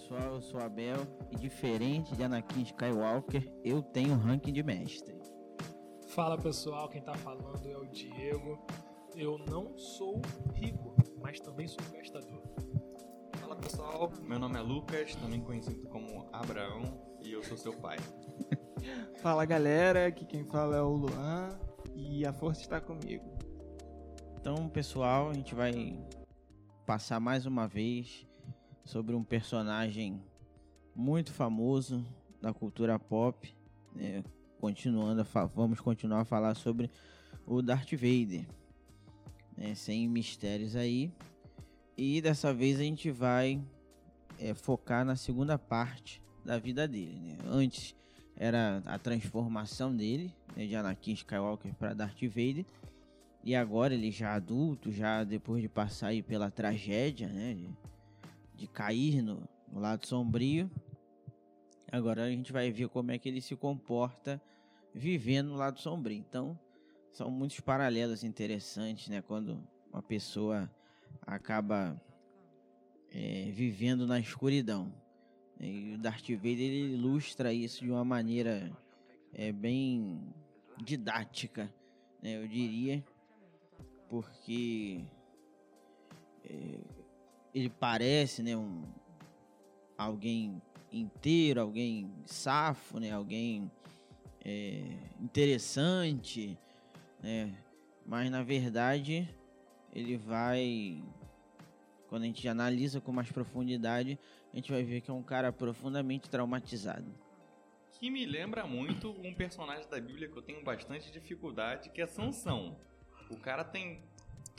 Fala pessoal, eu sou Abel e diferente de Anakin Skywalker, eu tenho ranking de mestre. Fala pessoal, quem tá falando é o Diego. Eu não sou rico, mas também sou gastador. Fala pessoal, meu nome é Lucas, também conhecido como Abraão, e eu sou seu pai. Fala galera, aqui quem fala é o Luan e a força está comigo. Então, pessoal, a gente vai passar mais uma vez sobre um personagem muito famoso da cultura pop. Né? Continuando, vamos continuar a falar sobre o Darth Vader, né? sem mistérios aí. E dessa vez a gente vai é, focar na segunda parte da vida dele. Né? Antes era a transformação dele, né, de Anakin Skywalker para Darth Vader. E agora ele já adulto, já depois de passar aí pela tragédia, né, de cair no, no, lado sombrio. Agora a gente vai ver como é que ele se comporta vivendo no lado sombrio. Então, são muitos paralelos interessantes, né, quando uma pessoa acaba é, vivendo na escuridão. E o Darth Vader ele ilustra isso de uma maneira é, bem didática, né, eu diria, porque é, ele parece né, um, alguém inteiro, alguém safo, né, alguém é, interessante, né, mas na verdade ele vai quando a gente analisa com mais profundidade, a gente vai ver que é um cara profundamente traumatizado. Que me lembra muito um personagem da Bíblia que eu tenho bastante dificuldade, que é Sansão. O cara tem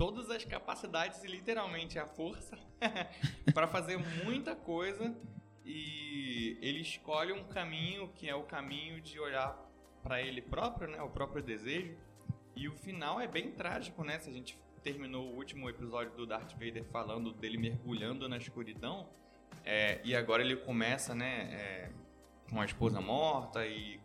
todas as capacidades e literalmente a força para fazer muita coisa e ele escolhe um caminho que é o caminho de olhar para ele próprio, né, o próprio desejo. E o final é bem trágico, né? Se a gente terminou o último episódio do Darth Vader falando dele mergulhando na escuridão, é, e agora ele começa, né, é, com a esposa morta e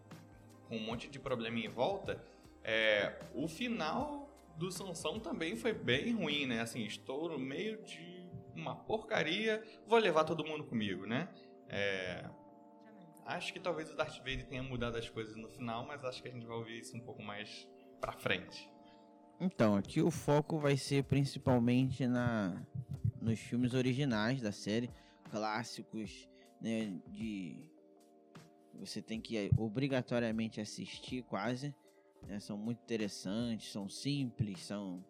com um monte de problema em volta. É, o final do Sansão também foi bem ruim, né? Assim, estou no meio de uma porcaria, vou levar todo mundo comigo, né? É, acho que talvez o Darth Vader tenha mudado as coisas no final, mas acho que a gente vai ouvir isso um pouco mais pra frente. Então, aqui o foco vai ser principalmente na nos filmes originais da série, clássicos, né, de você tem que obrigatoriamente assistir quase, né, são muito interessantes, são simples, são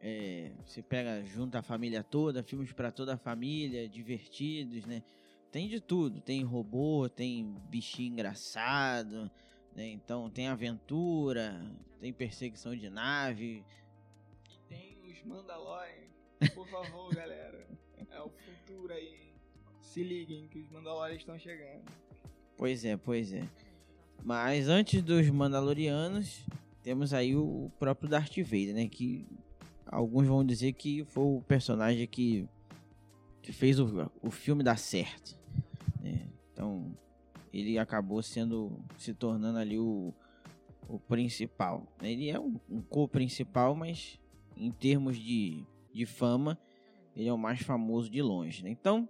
é, você pega junto a família toda, filmes para toda a família, divertidos, né? Tem de tudo, tem robô, tem bichinho engraçado, né? Então tem aventura, tem perseguição de nave. E tem os Mandalorian. Por favor, galera. É o futuro aí. Se liguem que os Mandalorians estão chegando. Pois é, pois é. Mas antes dos Mandalorianos, temos aí o próprio Darth Vader, né? Que alguns vão dizer que foi o personagem que, que fez o, o filme dar certo. Né? Então, ele acabou sendo se tornando ali o, o principal. Ele é um, um co-principal, mas em termos de, de fama, ele é o mais famoso de longe. Né? Então,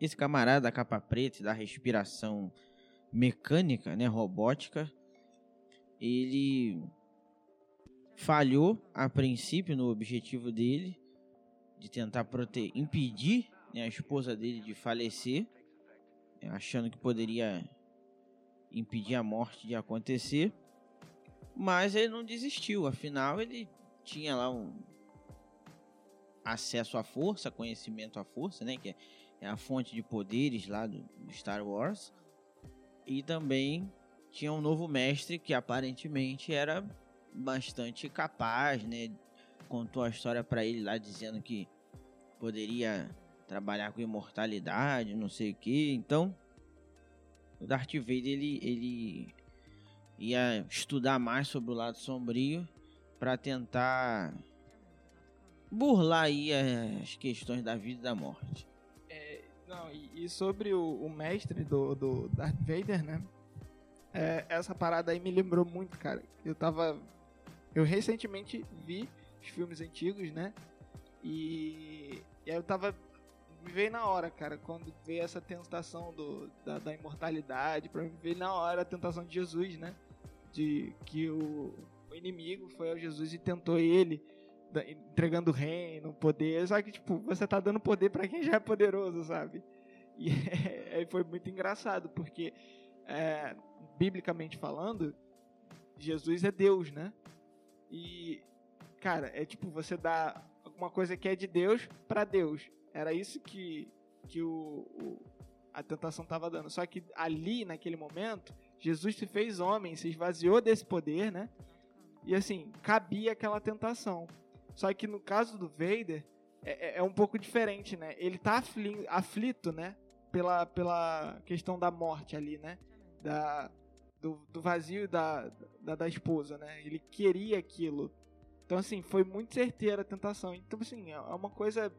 esse camarada da capa preta da respiração mecânica, né, robótica, ele falhou a princípio no objetivo dele de tentar proteger, impedir né, a esposa dele de falecer achando que poderia impedir a morte de acontecer, mas ele não desistiu. Afinal, ele tinha lá um acesso à força, conhecimento à força, né, que é a fonte de poderes lá do, Star Wars, e também tinha um novo mestre que aparentemente era bastante capaz, né? Contou a história para ele lá dizendo que poderia trabalhar com imortalidade, não sei o que. Então, o Darth Vader ele, ele ia estudar mais sobre o lado sombrio para tentar burlar aí as questões da vida e da morte. Não, e, e sobre o, o, mestre do, do Darth Vader, né? É, essa parada aí me lembrou muito, cara. Eu tava. Eu recentemente vi os filmes antigos, né? E, e eu tava me veio na hora, cara, quando veio essa tentação do, da, da imortalidade, pra mim veio na hora a tentação de Jesus, né? De que o, o inimigo foi ao Jesus e tentou ele, entregando reino, poder. Só que, tipo, você tá dando poder para quem já é poderoso, sabe? E aí foi muito engraçado, porque, é, biblicamente falando, Jesus é Deus, né? E, cara, é tipo, você dá alguma coisa que é de Deus para Deus. Era isso que, que o, o a tentação estava dando. Só que ali, naquele momento, Jesus se fez homem, se esvaziou desse poder, né? E assim, cabia aquela tentação. Só que no caso do Vader, é, é, é um pouco diferente, né? Ele tá afli, aflito, né? Pela, pela questão da morte ali, né? Da, do, do vazio da, da, da esposa, né? Ele queria aquilo. Então, assim, foi muito certeira a tentação. Então, assim, é uma coisa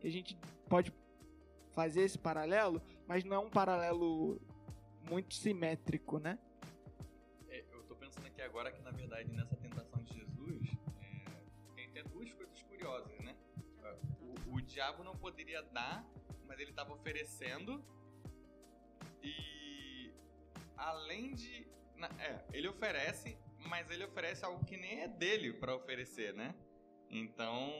que a gente pode fazer esse paralelo, mas não é um paralelo muito simétrico, né? É, eu tô pensando aqui agora que, na verdade, nessa né? O, o diabo não poderia dar, mas ele estava oferecendo. E além de. É, ele oferece, mas ele oferece algo que nem é dele para oferecer, né? Então,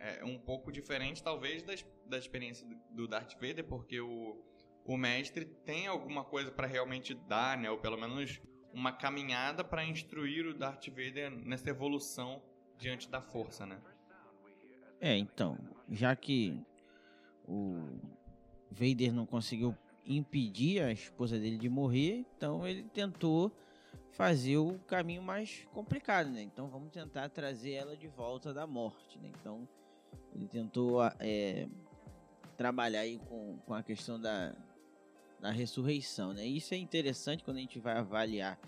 é um pouco diferente, talvez, da, da experiência do Darth Vader, porque o, o mestre tem alguma coisa para realmente dar, né? Ou pelo menos uma caminhada para instruir o Darth Vader nessa evolução diante da força, né? É, então, já que o Vader não conseguiu impedir a esposa dele de morrer, então ele tentou fazer o caminho mais complicado, né? Então vamos tentar trazer ela de volta da morte, né? Então ele tentou é, trabalhar aí com, com a questão da, da ressurreição, né? Isso é interessante quando a gente vai avaliar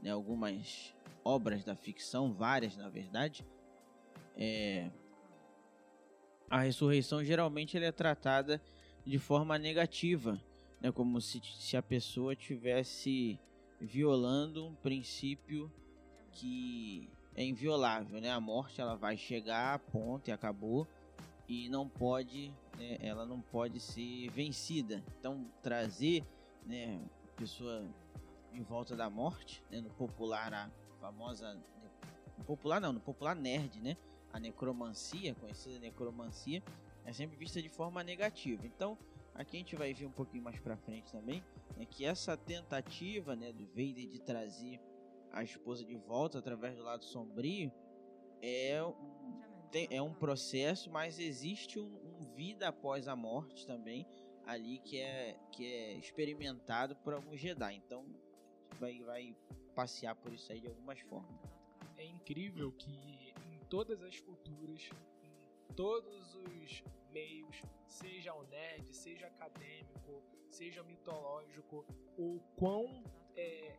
né, algumas obras da ficção, várias na verdade. É, a ressurreição geralmente é tratada de forma negativa, né? Como se, se a pessoa tivesse violando um princípio que é inviolável, né? A morte ela vai chegar, ponto e acabou e não pode, né? ela não pode ser vencida. Então trazer, né, a pessoa em volta da morte, né, no popular a famosa, popular não, no popular nerd, né? A necromancia, conhecida necromancia, é sempre vista de forma negativa. Então Aqui a gente vai ver um pouquinho mais para frente também, é que essa tentativa, né, do Vader de trazer a esposa de volta através do lado sombrio é um, tem, é um processo, mas existe um, um, vida após a morte também ali que é que é experimentado por alguns Jedi. Então vai vai passear por isso aí de algumas formas. É incrível que todas as culturas, em todos os meios, seja o nerd, seja acadêmico, seja mitológico, o quão é,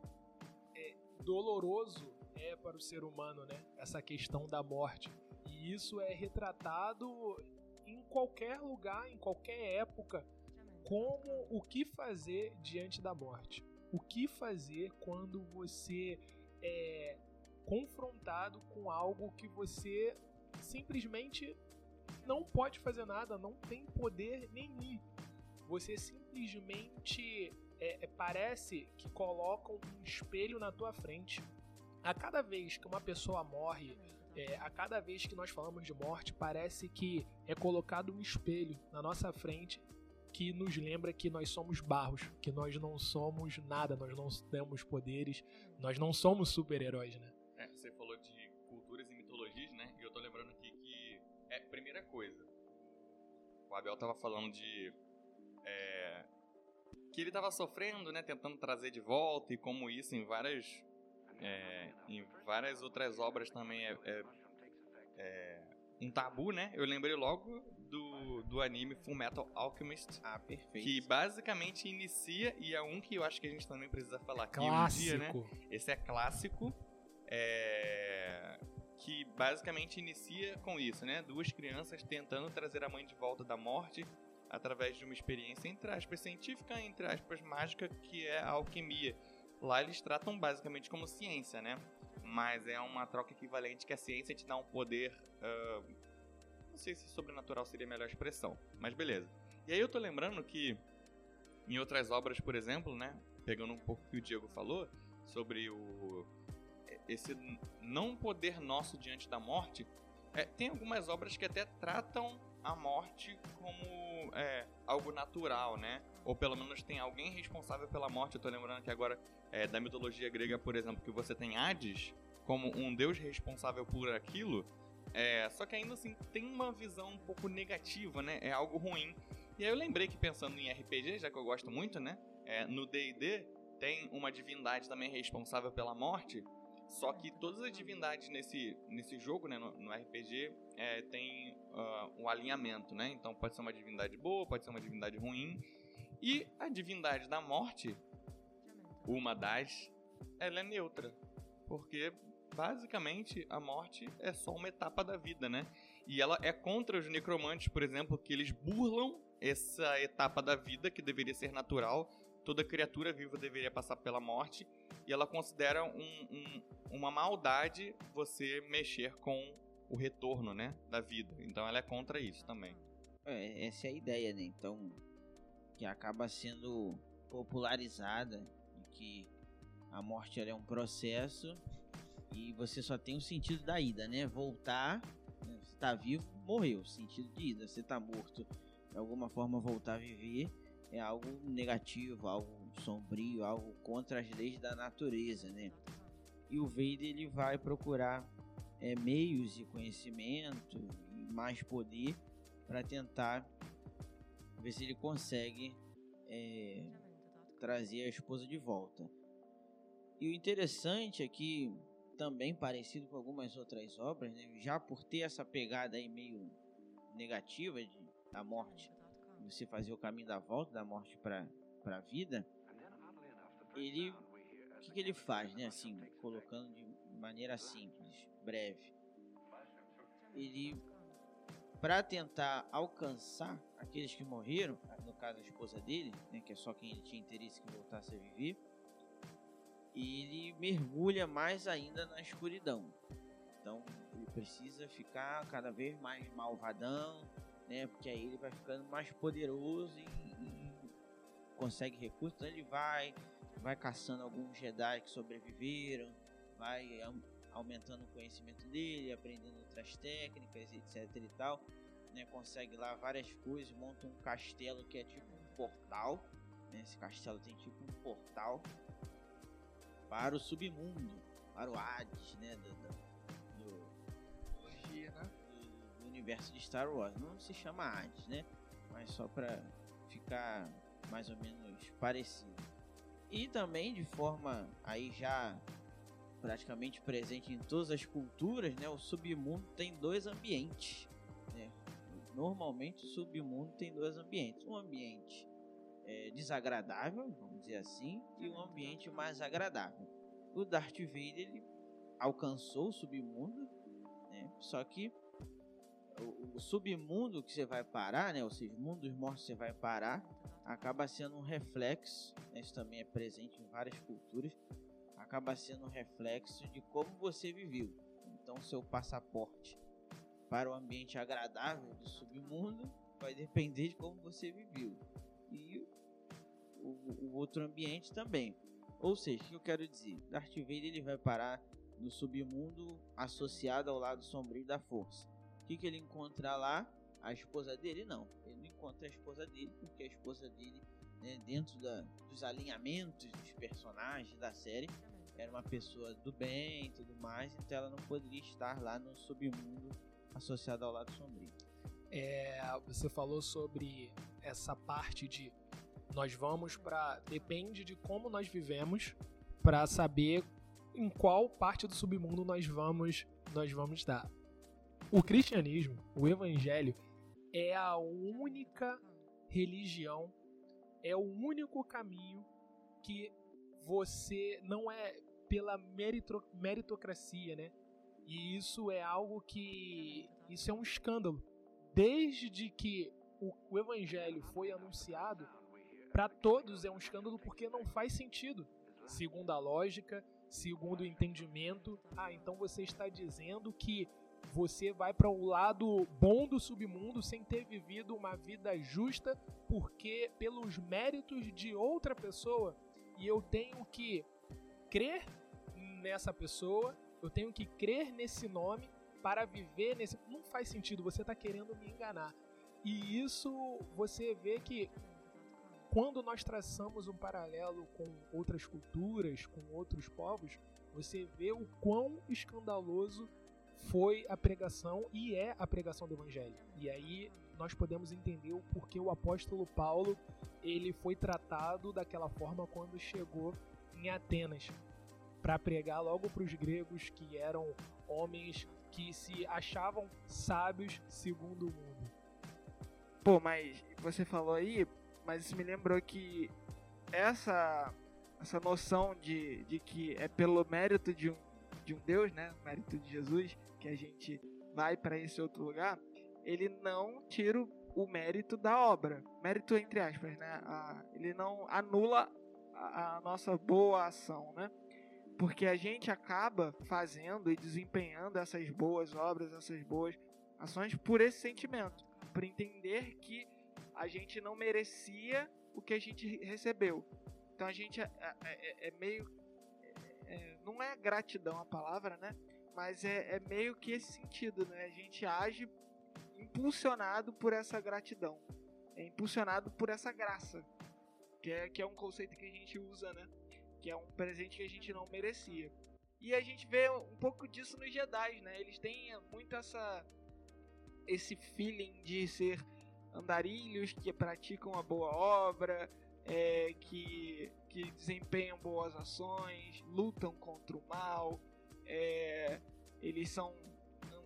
é, doloroso é para o ser humano, né? Essa questão da morte. E isso é retratado em qualquer lugar, em qualquer época, como o que fazer diante da morte. O que fazer quando você é confrontado com algo que você simplesmente não pode fazer nada, não tem poder nenhum. Você simplesmente é, é, parece que colocam um espelho na tua frente. A cada vez que uma pessoa morre, é, a cada vez que nós falamos de morte, parece que é colocado um espelho na nossa frente que nos lembra que nós somos barros, que nós não somos nada, nós não temos poderes, nós não somos super-heróis, né? Coisa. O Abel tava falando de é, que ele tava sofrendo, né, tentando trazer de volta e como isso em várias é, em várias outras obras também é, é, é, um tabu, né? Eu lembrei logo do, do anime Full Metal Alchemist. Ah, perfeito. Que basicamente inicia, e é um que eu acho que a gente também precisa falar aqui clássico. um dia, né? Esse é clássico. É, que basicamente inicia com isso, né? Duas crianças tentando trazer a mãe de volta da morte através de uma experiência, entre aspas, científica, entre aspas, mágica, que é a alquimia. Lá eles tratam basicamente como ciência, né? Mas é uma troca equivalente que a ciência te dá um poder. Uh, não sei se sobrenatural seria a melhor expressão, mas beleza. E aí eu tô lembrando que em outras obras, por exemplo, né, pegando um pouco o que o Diego falou sobre o esse não poder nosso diante da morte, é, tem algumas obras que até tratam a morte como é, algo natural, né? Ou pelo menos tem alguém responsável pela morte. Eu tô lembrando que agora é, da mitologia grega, por exemplo, que você tem Hades como um deus responsável por aquilo. É, só que ainda assim tem uma visão um pouco negativa, né? É algo ruim. E aí eu lembrei que pensando em RPG, já que eu gosto muito, né? É, no D&D tem uma divindade também responsável pela morte. Só que todas as divindades nesse, nesse jogo, né, no, no RPG, é, tem uh, um alinhamento, né? Então pode ser uma divindade boa, pode ser uma divindade ruim. E a divindade da morte, uma das, ela é neutra. Porque basicamente a morte é só uma etapa da vida, né? E ela é contra os necromantes, por exemplo, que eles burlam essa etapa da vida que deveria ser natural. Toda criatura viva deveria passar pela morte. E ela considera um, um, uma maldade você mexer com o retorno, né, da vida. Então ela é contra isso também. É, essa é a ideia, né? Então, que acaba sendo popularizada que a morte é um processo e você só tem o sentido da ida, né? Voltar, né? você tá vivo, morreu, sentido de ida. Você tá morto, de alguma forma voltar a viver é algo negativo, algo sombrio, algo contra as leis da natureza, né? E o Vader ele vai procurar é, meios e conhecimento e mais poder para tentar ver se ele consegue é, trazer a esposa de volta. E o interessante é que também parecido com algumas outras obras, né, já por ter essa pegada aí meio negativa de, da morte, você fazer o caminho da volta da morte para a vida, ele que, que ele faz, né? Assim, colocando de maneira simples, breve, ele para tentar alcançar aqueles que morreram, no caso a esposa dele, né, que é só quem ele tinha interesse que voltasse a viver, ele mergulha mais ainda na escuridão. Então ele precisa ficar cada vez mais malvadão, né? Porque aí ele vai ficando mais poderoso e, e consegue recursos. Então ele vai, vai caçando alguns Jedi que sobreviveram, vai aumentando o conhecimento dele, aprendendo outras técnicas, etc e tal. Né? Consegue lá várias coisas, monta um castelo que é tipo um portal. Né? Esse castelo tem tipo um portal para o submundo, para o Hades, né? Do, do, universo de Star Wars. Não se chama Hades, né? Mas só para ficar mais ou menos parecido. E também de forma aí já praticamente presente em todas as culturas, né? O submundo tem dois ambientes. Né? Normalmente o submundo tem dois ambientes. Um ambiente é, desagradável, vamos dizer assim, e um ambiente mais agradável. O Darth Vader ele alcançou o submundo, né? Só que o, o, submundo que você vai parar, né? Ou seja, o mundo dos mortos você vai parar, acaba sendo um reflexo. Né, isso também é presente em várias culturas. Acaba sendo um reflexo de como você viveu. Então, seu passaporte para o ambiente agradável do submundo vai depender de como você viveu. E o, o outro ambiente também. Ou seja, o que eu quero dizer? Darth Vader ele vai parar no submundo associado ao lado sombrio da força. O que, que ele encontra lá? A esposa dele? Não. Ele não encontra a esposa dele porque a esposa dele, né, dentro da, dos alinhamentos dos personagens da série, era uma pessoa do bem e tudo mais, então ela não poderia estar lá no submundo associado ao lado sombrio. É, você falou sobre essa parte de nós vamos para depende de como nós vivemos para saber em qual parte do submundo nós vamos nós vamos estar. O cristianismo, o evangelho, é a única religião, é o único caminho que você não é pela meritocracia, né? E isso é algo que isso é um escândalo. Desde que o, o evangelho foi anunciado, para todos é um escândalo porque não faz sentido. Segundo a lógica, segundo o entendimento, ah, então você está dizendo que você vai para o lado bom do submundo sem ter vivido uma vida justa, porque pelos méritos de outra pessoa, e eu tenho que crer nessa pessoa, eu tenho que crer nesse nome para viver nesse. Não faz sentido, você está querendo me enganar. E isso você vê que quando nós traçamos um paralelo com outras culturas, com outros povos, você vê o quão escandaloso foi a pregação e é a pregação do evangelho. E aí nós podemos entender o porquê o apóstolo Paulo ele foi tratado daquela forma quando chegou em Atenas para pregar logo para os gregos que eram homens que se achavam sábios segundo o mundo. Pô, mas você falou aí, mas me lembrou que essa essa noção de, de que é pelo mérito de um, de um Deus, né, mérito de Jesus, que a gente vai para esse outro lugar, ele não tira o mérito da obra, mérito entre aspas, né? A, ele não anula a, a nossa boa ação, né? Porque a gente acaba fazendo e desempenhando essas boas obras, essas boas ações por esse sentimento, por entender que a gente não merecia o que a gente recebeu. Então a gente é, é, é, é meio. É, não é gratidão a palavra, né? Mas é, é meio que esse sentido, né? A gente age impulsionado por essa gratidão. É impulsionado por essa graça. Que é, que é um conceito que a gente usa, né? Que é um presente que a gente não merecia. E a gente vê um pouco disso nos Jedi, né? Eles têm muito essa esse feeling de ser andarilhos que praticam a boa obra, é, que, que desempenham boas ações, lutam contra o mal, é, eles são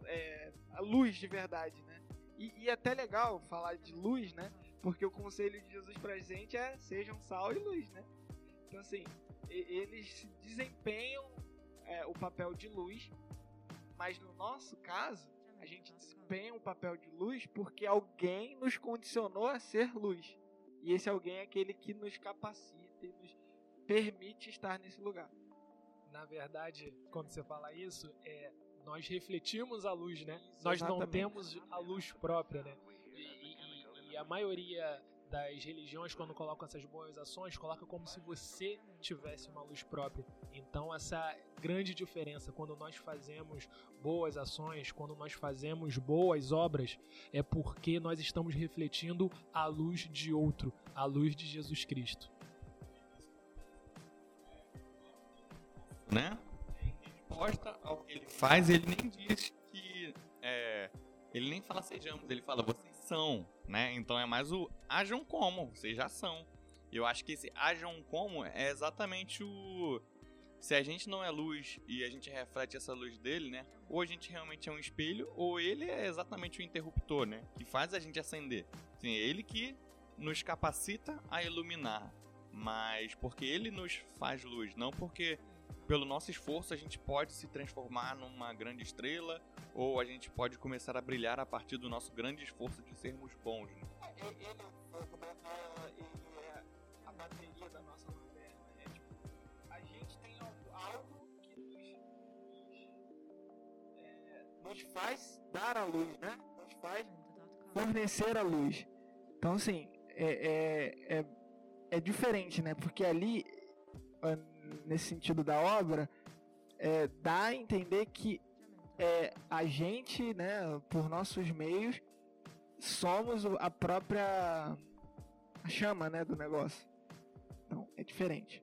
é, a luz de verdade, né? E, e é até legal falar de luz, né? Porque o conselho de Jesus pra gente é sejam sal e luz, né? Então assim, eles desempenham é, o papel de luz, mas no nosso caso, a gente desempenha o papel de luz porque alguém nos condicionou a ser luz. E esse alguém é aquele que nos capacita e nos permite estar nesse lugar. Na verdade, quando você fala isso, é nós refletimos a luz, né? Isso, nós não temos a luz própria, né? E, e, e, a maioria das religiões, quando colocam essas boas ações, coloca como se você tivesse uma luz própria. Então, essa grande diferença, quando nós fazemos boas ações, quando nós fazemos boas obras, é porque nós estamos refletindo a luz de outro, a luz de Jesus Cristo. Né? resposta ao que ele faz, ele nem diz que. É, ele nem fala sejamos, ele fala vocês são, né? Então é mais o ajam como, vocês já são. Eu acho que esse ajam como é exatamente o. Se a gente não é luz e a gente reflete essa luz dele, né? Ou a gente realmente é um espelho, ou ele é exatamente o interruptor, né? Que faz a gente acender. Assim, é ele que nos capacita a iluminar. Mas porque ele nos faz luz, não porque pelo nosso esforço, a gente pode se transformar numa grande estrela ou a gente pode começar a brilhar a partir do nosso grande esforço de sermos bons. Né? É, ele, ele, é a bateria da nossa lanterna. É tipo, a gente tem algo que nos, é, nos faz dar a luz, né? Nos faz fornecer a luz. Então, assim, é, é, é, é diferente, né? Porque ali nesse sentido da obra, é, dá a entender que é, a gente, né, por nossos meios, somos a própria chama, né, do negócio. Então, é diferente.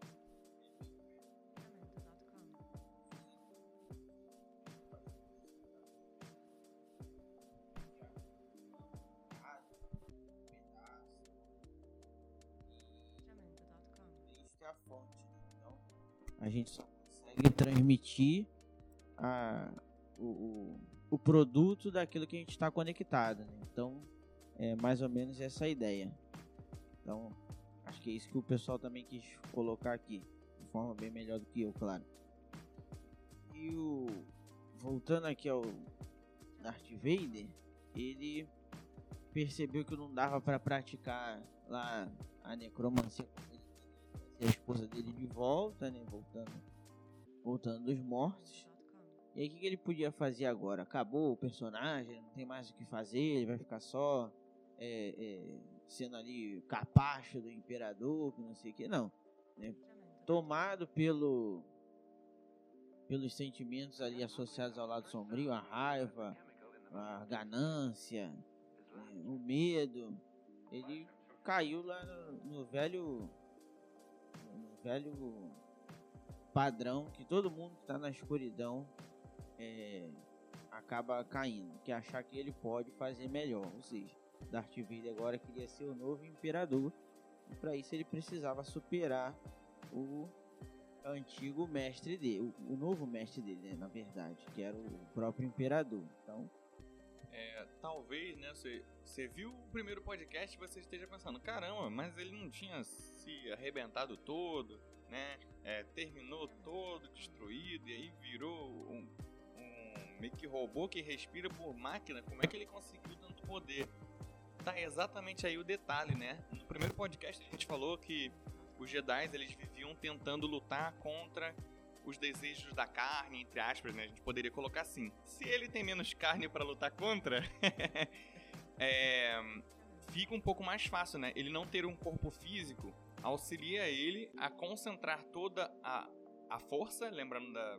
A gente só consegue transmitir a, o, o produto daquilo que a gente está conectado. Né? Então, é mais ou menos essa a ideia. Então, acho que é isso que o pessoal também quis colocar aqui, de forma bem melhor do que eu, claro. E o voltando aqui ao Darth Vader, ele percebeu que não dava para praticar lá a necromancia a esposa dele de volta, né? Voltando, voltando dos mortos. E aí o que, ele podia fazer agora? Acabou o personagem, não tem mais o que fazer, ele vai ficar só é, é, sendo ali capacho do imperador, que não sei o que, não. Né? Tomado pelo pelos sentimentos ali associados ao lado sombrio, a raiva, a ganância, é, o medo, ele caiu lá no, no velho velho padrão que todo mundo que está na escuridão é, acaba caindo, que é achar que ele pode fazer melhor, ou seja, Darth Vader agora queria ser o novo imperador e para isso ele precisava superar o antigo mestre dele, o, o novo mestre dele, né, na verdade, que era o próprio imperador. Então, é, talvez, né, você, você viu o primeiro podcast e você esteja pensando, caramba, mas ele não tinha se arrebentado todo, né? É, terminou todo destruído e aí virou um, um meio que robô que respira por máquina. Como é que ele conseguiu tanto poder? Tá exatamente aí o detalhe, né? No primeiro podcast a gente falou que os Jedi eles viviam tentando lutar contra os desejos da carne, entre aspas, né? A gente poderia colocar assim. Se ele tem menos carne para lutar contra, é, fica um pouco mais fácil, né? Ele não ter um corpo físico auxilia ele a concentrar toda a, a força, lembrando da,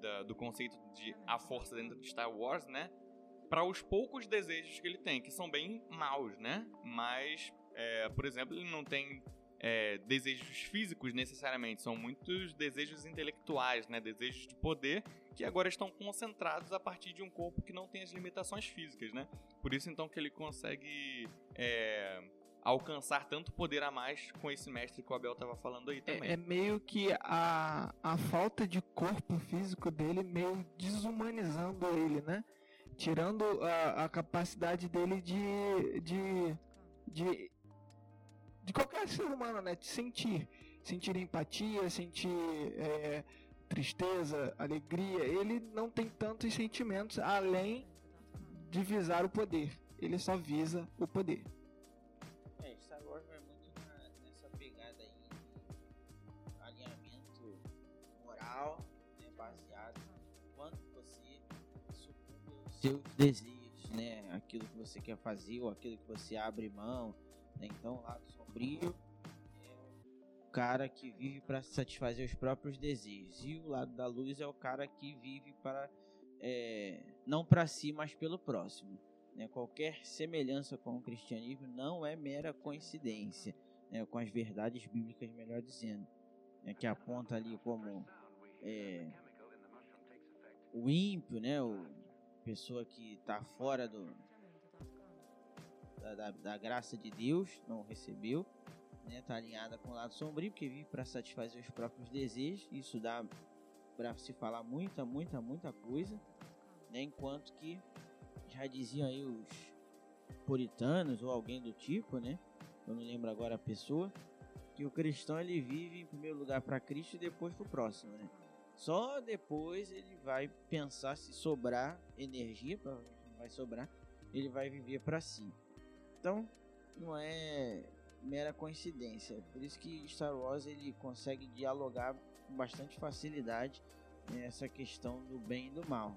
da, do conceito de a força dentro de Star Wars, né? Para os poucos desejos que ele tem, que são bem maus, né? Mas, é, por exemplo, ele não tem é, desejos físicos necessariamente, são muitos desejos intelectuais, né? desejos de poder que agora estão concentrados a partir de um corpo que não tem as limitações físicas, né? Por isso então que ele consegue é, alcançar tanto poder a mais com esse mestre que o Abel estava falando aí também. É, é, meio que a, a falta de corpo físico dele meio desumanizando ele, né? Tirando a, a capacidade dele de, de, de de qualquer ser humano, né? De sentir. Sentir empatia, sentir é, tristeza, alegria. Ele não tem tantos sentimentos além de visar o poder. Ele só visa o poder. É, Star Wars vai muito na, nessa pegada aí de alinhamento moral, né, baseado em quanto você sucumbe aos seus desejos, né? Aquilo que você quer fazer ou aquilo que você abre mão. Né? Então, lá sombrio é o cara que vive para satisfazer os próprios desejos. E o lado da luz é o cara que vive para é, não para si, mas pelo próximo. Né? Qualquer semelhança com o cristianismo não é mera coincidência, né? com as verdades bíblicas, melhor dizendo, né? que aponta ali como é, o ímpio, né? o pessoa que está fora do, da, da, da graça de Deus, não recebeu, né? Tá alinhada com o lado sombrio, que vive para satisfazer os próprios desejos. Isso dá para se falar muita, muita, muita coisa, né? Enquanto que já diziam aí os puritanos ou alguém do tipo, né? Eu não lembro agora a pessoa, que o cristão ele vive em primeiro lugar para Cristo e depois para o próximo, né? Só depois ele vai pensar se sobrar energia, vai sobrar, ele vai viver para si. Então, não é mera coincidência. Por isso que Star Wars ele consegue dialogar com bastante facilidade nessa questão do bem e do mal.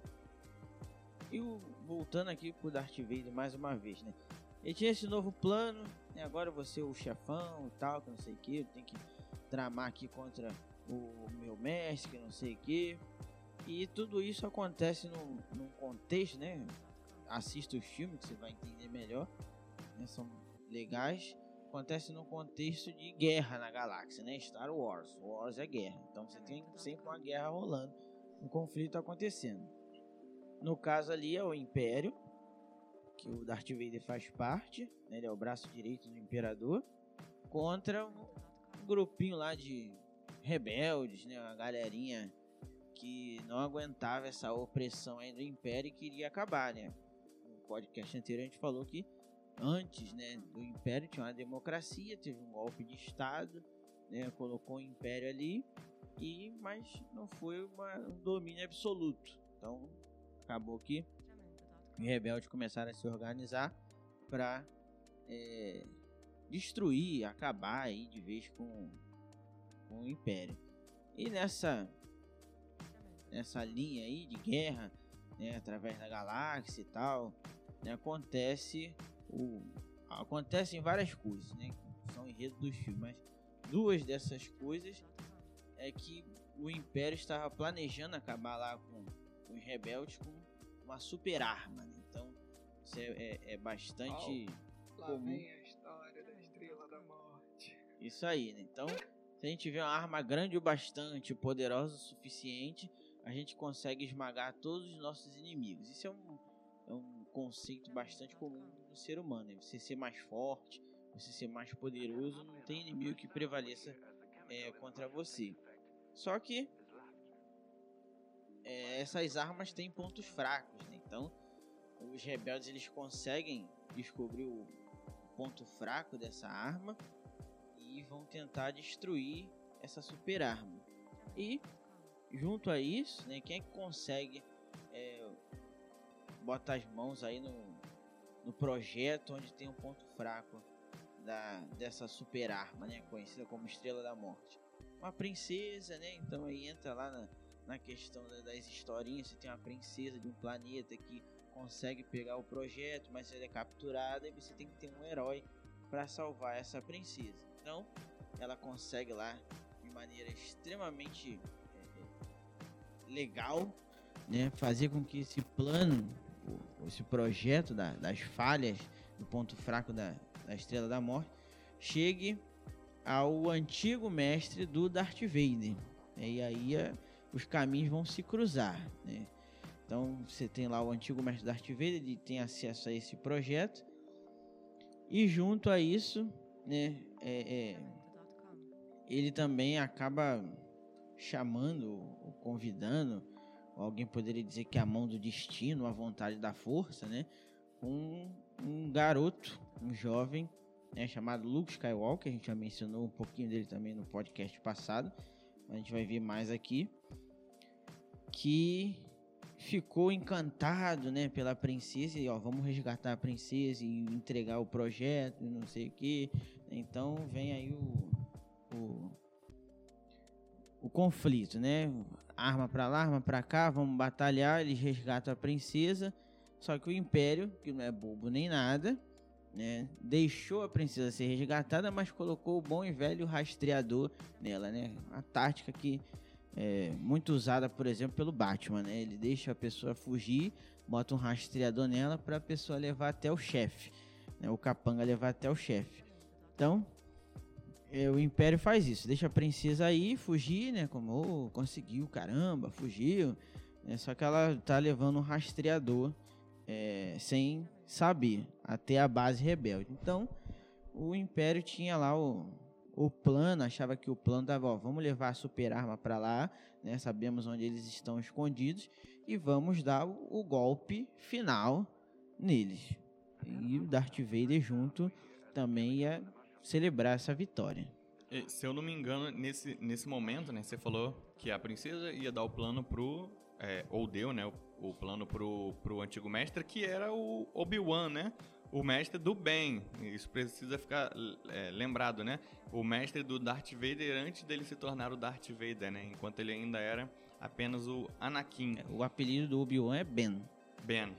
E o, voltando aqui pro Darth Vader mais uma vez, né? Ele tinha esse novo plano, né? agora você é o chefão e tal, que não sei o que, tem que tramar aqui contra o meu mestre, que não sei o que. E tudo isso acontece num, num contexto, né? Assista os filmes que você vai entender melhor né, são legais, acontece num contexto de guerra na galáxia, né? Star Wars, Wars é guerra, então você tem sempre uma guerra rolando, um conflito acontecendo. No caso ali é o Império, que o Darth Vader faz parte, né? ele é o braço direito do Imperador, contra um grupinho lá de rebeldes, né? Uma galerinha que não aguentava essa opressão aí do Império e queria acabar, né? No podcast anterior a gente falou que antes né, do Império tinha uma democracia, teve um golpe de Estado, né, colocou o Império ali, e mas não foi uma, um domínio absoluto. Então acabou que os rebeldes começaram a se organizar para é, destruir, acabar aí de vez com, com o Império. E nessa nessa linha aí de guerra, né, através da galáxia e tal, né, acontece o acontecem várias coisas, né, são enredo dos filmes, mas duas dessas coisas é que o Império estava planejando acabar lá com, com os rebeldes com uma super arma, né? então isso é, é, é bastante Oh, lá comum. vem a história da Estrela da Morte. Isso aí, né? Então, se a gente tiver uma arma grande o bastante, poderosa o suficiente, a gente consegue esmagar todos os nossos inimigos. Isso é um, é um conceito bastante comum do ser humano. Né? Você ser mais forte, você ser mais poderoso, não tem inimigo que prevaleça é, contra você. Só que é, essas armas têm pontos fracos, né? Então, os rebeldes eles conseguem descobrir o ponto fraco dessa arma e vão tentar destruir essa super arma. E junto a isso, né, quem é que consegue é, botar as mãos aí no, no projeto onde tem um ponto fraco da, dessa super arma, né, conhecida como Estrela da Morte? Uma princesa, né? Então aí entra lá na, na questão da- das historinhas. Você tem uma princesa de um planeta que consegue pegar o projeto, mas ela é capturada e você tem que ter um herói para salvar essa princesa. Então, ela consegue lá de maneira extremamente é, legal, né, fazer com que esse plano, o- esse projeto da- das falhas do ponto fraco da, da Estrela da Morte, chegue ao antigo mestre do Darth Vader. né, E aí é, os caminhos vão se cruzar. Né? Então você tem lá o antigo mestre Darth Vader, ele tem acesso a esse projeto. E junto a isso, né, é, é, ele também acaba chamando convidando, alguém poderia dizer que a mão do destino, a vontade da força, né? Um, um garoto, um jovem, né, chamado Luke Skywalker, a gente já mencionou um pouquinho dele também no podcast passado, a gente vai ver mais aqui, que ficou encantado, né, pela princesa e ó, vamos resgatar a princesa e entregar o projeto, não sei o que. Então vem aí o, o o conflito, né? Arma pra lá, arma pra cá, vamos batalhar, eles resgatam a princesa. Só que o Império, que não é bobo nem nada, né? Deixou a princesa ser resgatada, mas colocou o bom e velho rastreador nela, né? A tática que é muito usada, por exemplo, pelo Batman, né? Ele deixa a pessoa fugir, bota um rastreador nela para a pessoa levar até o chefe, né? O capanga levar até o chefe. Então, é, o Império faz isso, deixa a princesa aí fugir, né? Como "Oh, conseguiu, caramba, fugiu. né? só que ela tá levando um rastreador é, sem saber até a base rebelde. Então, o Império tinha lá o, o plano, achava que o plano dava, ó, vamos levar a super arma para lá, né? Sabemos onde eles estão escondidos e vamos dar o, o golpe final neles. E o Darth Vader junto também ia celebrar essa vitória. E, Se eu não me engano, nesse, nesse momento, né, você falou que a princesa ia dar o plano pro. é, ou deu, né? O, o plano pro, pro antigo mestre, que era o Obi-Wan, né? O mestre do bem. Isso precisa ficar é, lembrado, né? O mestre do Darth Vader antes dele se tornar o Darth Vader, né? Enquanto ele ainda era apenas o Anakin. O apelido do Obi-Wan é Ben. Ben.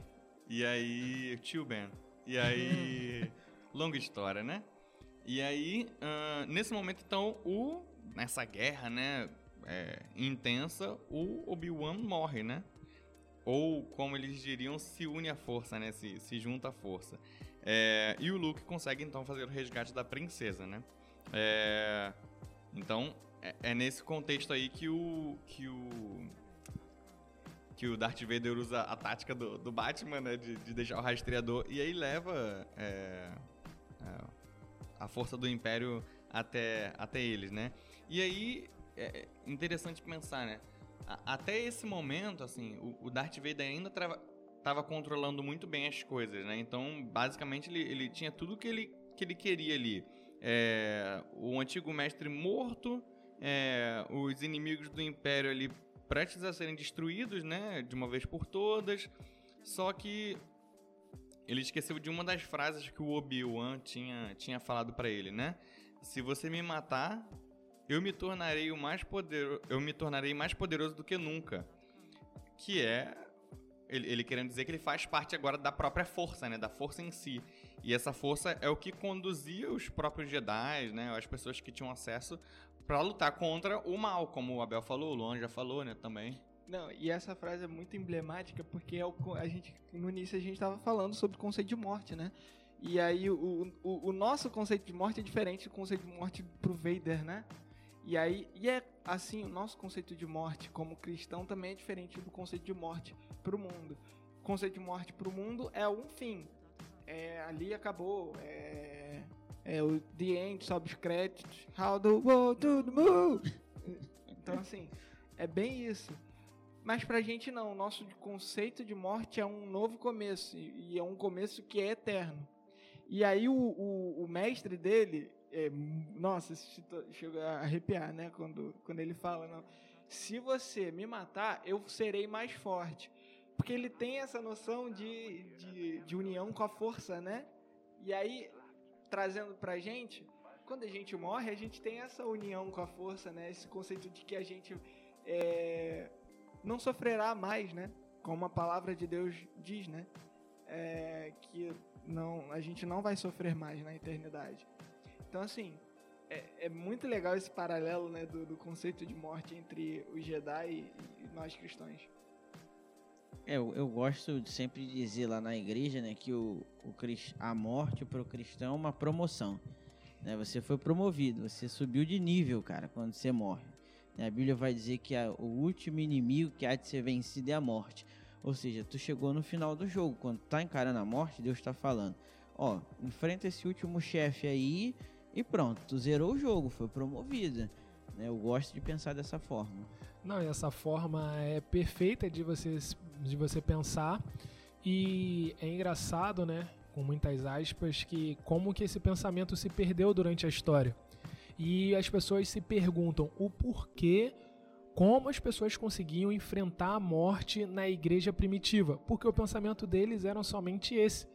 E aí, tio Ben. E aí, longa história, né? E aí, ahn, nesse momento, então, o nessa guerra, né, é, intensa, o Obi-Wan morre, né? Ou, como eles diriam, se une à força, né? Se, se junta à força. É, e o Luke consegue, então, fazer o resgate da princesa, né? É, então, é, é nesse contexto aí que o... Que o que o Darth Vader usa a tática do, do Batman, né? De, de deixar o rastreador. E aí leva é, é, a força do Império até, até eles, né? E aí é interessante pensar, né? Até esse momento, assim, o, o Darth Vader ainda trava, tava controlando muito bem as coisas, né? Então, basicamente, ele, ele tinha tudo que ele, que ele queria ali. É, o antigo mestre morto, é, os inimigos do Império ali prestes a serem destruídos, né? De uma vez por todas. Só que ele esqueceu de uma das frases que o Obi-Wan tinha, tinha falado pra ele, né? Se você me matar, eu me tornarei o mais poderoso, eu me tornarei mais poderoso do que nunca. que é ele, ele, querendo dizer que ele faz parte agora da própria força, né? Da força em si. E essa força é o que conduzia os próprios Jedi, né? As pessoas que tinham acesso para lutar contra o mal, como o Abel falou, o Luan já falou, né? Também. Não, e essa frase é muito emblemática porque é o, a gente, no início a gente estava falando sobre o conceito de morte, né? E aí o, o, o, nosso conceito de morte é diferente do conceito de morte pro Vader, né? E aí, e é assim, o nosso conceito de morte como cristão também é diferente do conceito de morte pro mundo. O conceito de morte pro mundo é um fim. É, ali acabou. É, é o The End, sobe os créditos. How the world to move. Então, assim, é bem isso. Mas pra gente não, o nosso conceito de morte é um novo começo. E é um começo que é eterno. E aí o, o, o mestre dele, é, nossa, chega a arrepiar, né? Quando, quando ele fala, não, se você me matar, eu serei mais forte. Porque ele tem essa noção de, de, de união com a força, né? E aí, trazendo pra gente, quando a gente morre, a gente tem essa união com a força, né? Esse conceito de que a gente é, não sofrerá mais, né? Como a palavra de Deus diz, né? É, que não, a gente não vai sofrer mais na eternidade. Então, assim, é, é muito legal esse paralelo né, do, do, conceito de morte entre os Jedi e, e nós cristãos. É, eu, eu, gosto de sempre dizer lá na igreja né, que o, o, a morte para o cristão é uma promoção. Né? Você foi promovido, você subiu de nível, cara, quando você morre. A Bíblia vai dizer que a, o último inimigo que há de ser vencido é a morte. Ou seja, tu chegou no final do jogo. Quando tá encarando a morte, Deus está falando: Ó, enfrenta esse último chefe aí e pronto, tu zerou o jogo, foi promovida. Né? Eu gosto de pensar dessa forma. Não, e essa forma é perfeita de você, de você pensar. E é engraçado, né? Com muitas aspas, que como que esse pensamento se perdeu durante a história. E as pessoas se perguntam o porquê como as pessoas conseguiam enfrentar a morte na igreja primitiva, porque o pensamento deles era somente esse.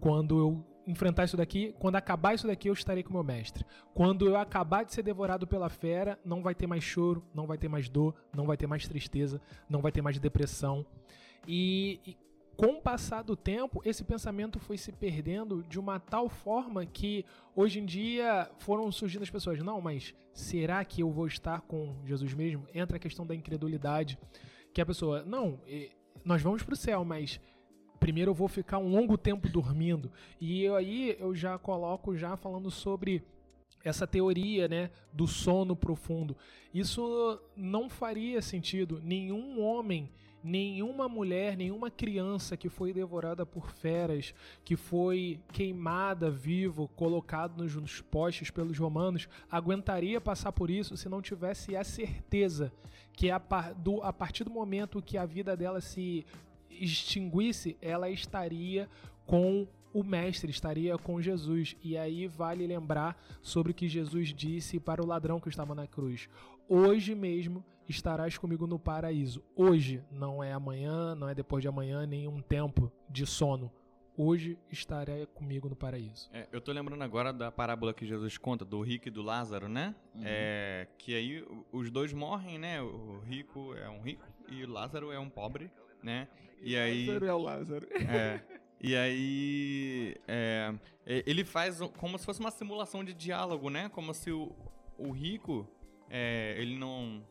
Quando eu enfrentar isso daqui, quando acabar isso daqui, eu estarei com meu mestre. Quando eu acabar de ser devorado pela fera, não vai ter mais choro, não vai ter mais dor, não vai ter mais tristeza, não vai ter mais depressão. E, e com o passar do tempo, esse pensamento foi se perdendo de uma tal forma que hoje em dia foram surgindo as pessoas, não, mas será que eu vou estar com Jesus mesmo? Entra a questão da incredulidade, que a pessoa, não, nós vamos para o céu, mas primeiro eu vou ficar um longo tempo dormindo. E aí eu já coloco já falando sobre essa teoria, né, do sono profundo. Isso não faria sentido. Nenhum homem nenhuma mulher, nenhuma criança que foi devorada por feras, que foi queimada vivo, colocado nos postes pelos romanos, aguentaria passar por isso se não tivesse a certeza que a, do, a partir do momento que a vida dela se extinguisse, ela estaria com o mestre estaria com Jesus. E aí vale lembrar sobre o que Jesus disse para o ladrão que estava na cruz: Hoje mesmo estarás comigo no paraíso. Hoje, não é amanhã, não é depois de amanhã, nem um tempo de sono. Hoje estarei comigo no paraíso. É, eu tô lembrando agora da parábola que Jesus conta, do rico e do Lázaro, né? Uhum. É, que aí os dois morrem, né? O rico é um rico e o Lázaro é um pobre, né? E, aí. Lázaro é o Lázaro. É. E aí. É, ele faz como se fosse uma simulação de diálogo, né? Como se o, o rico. É, ele não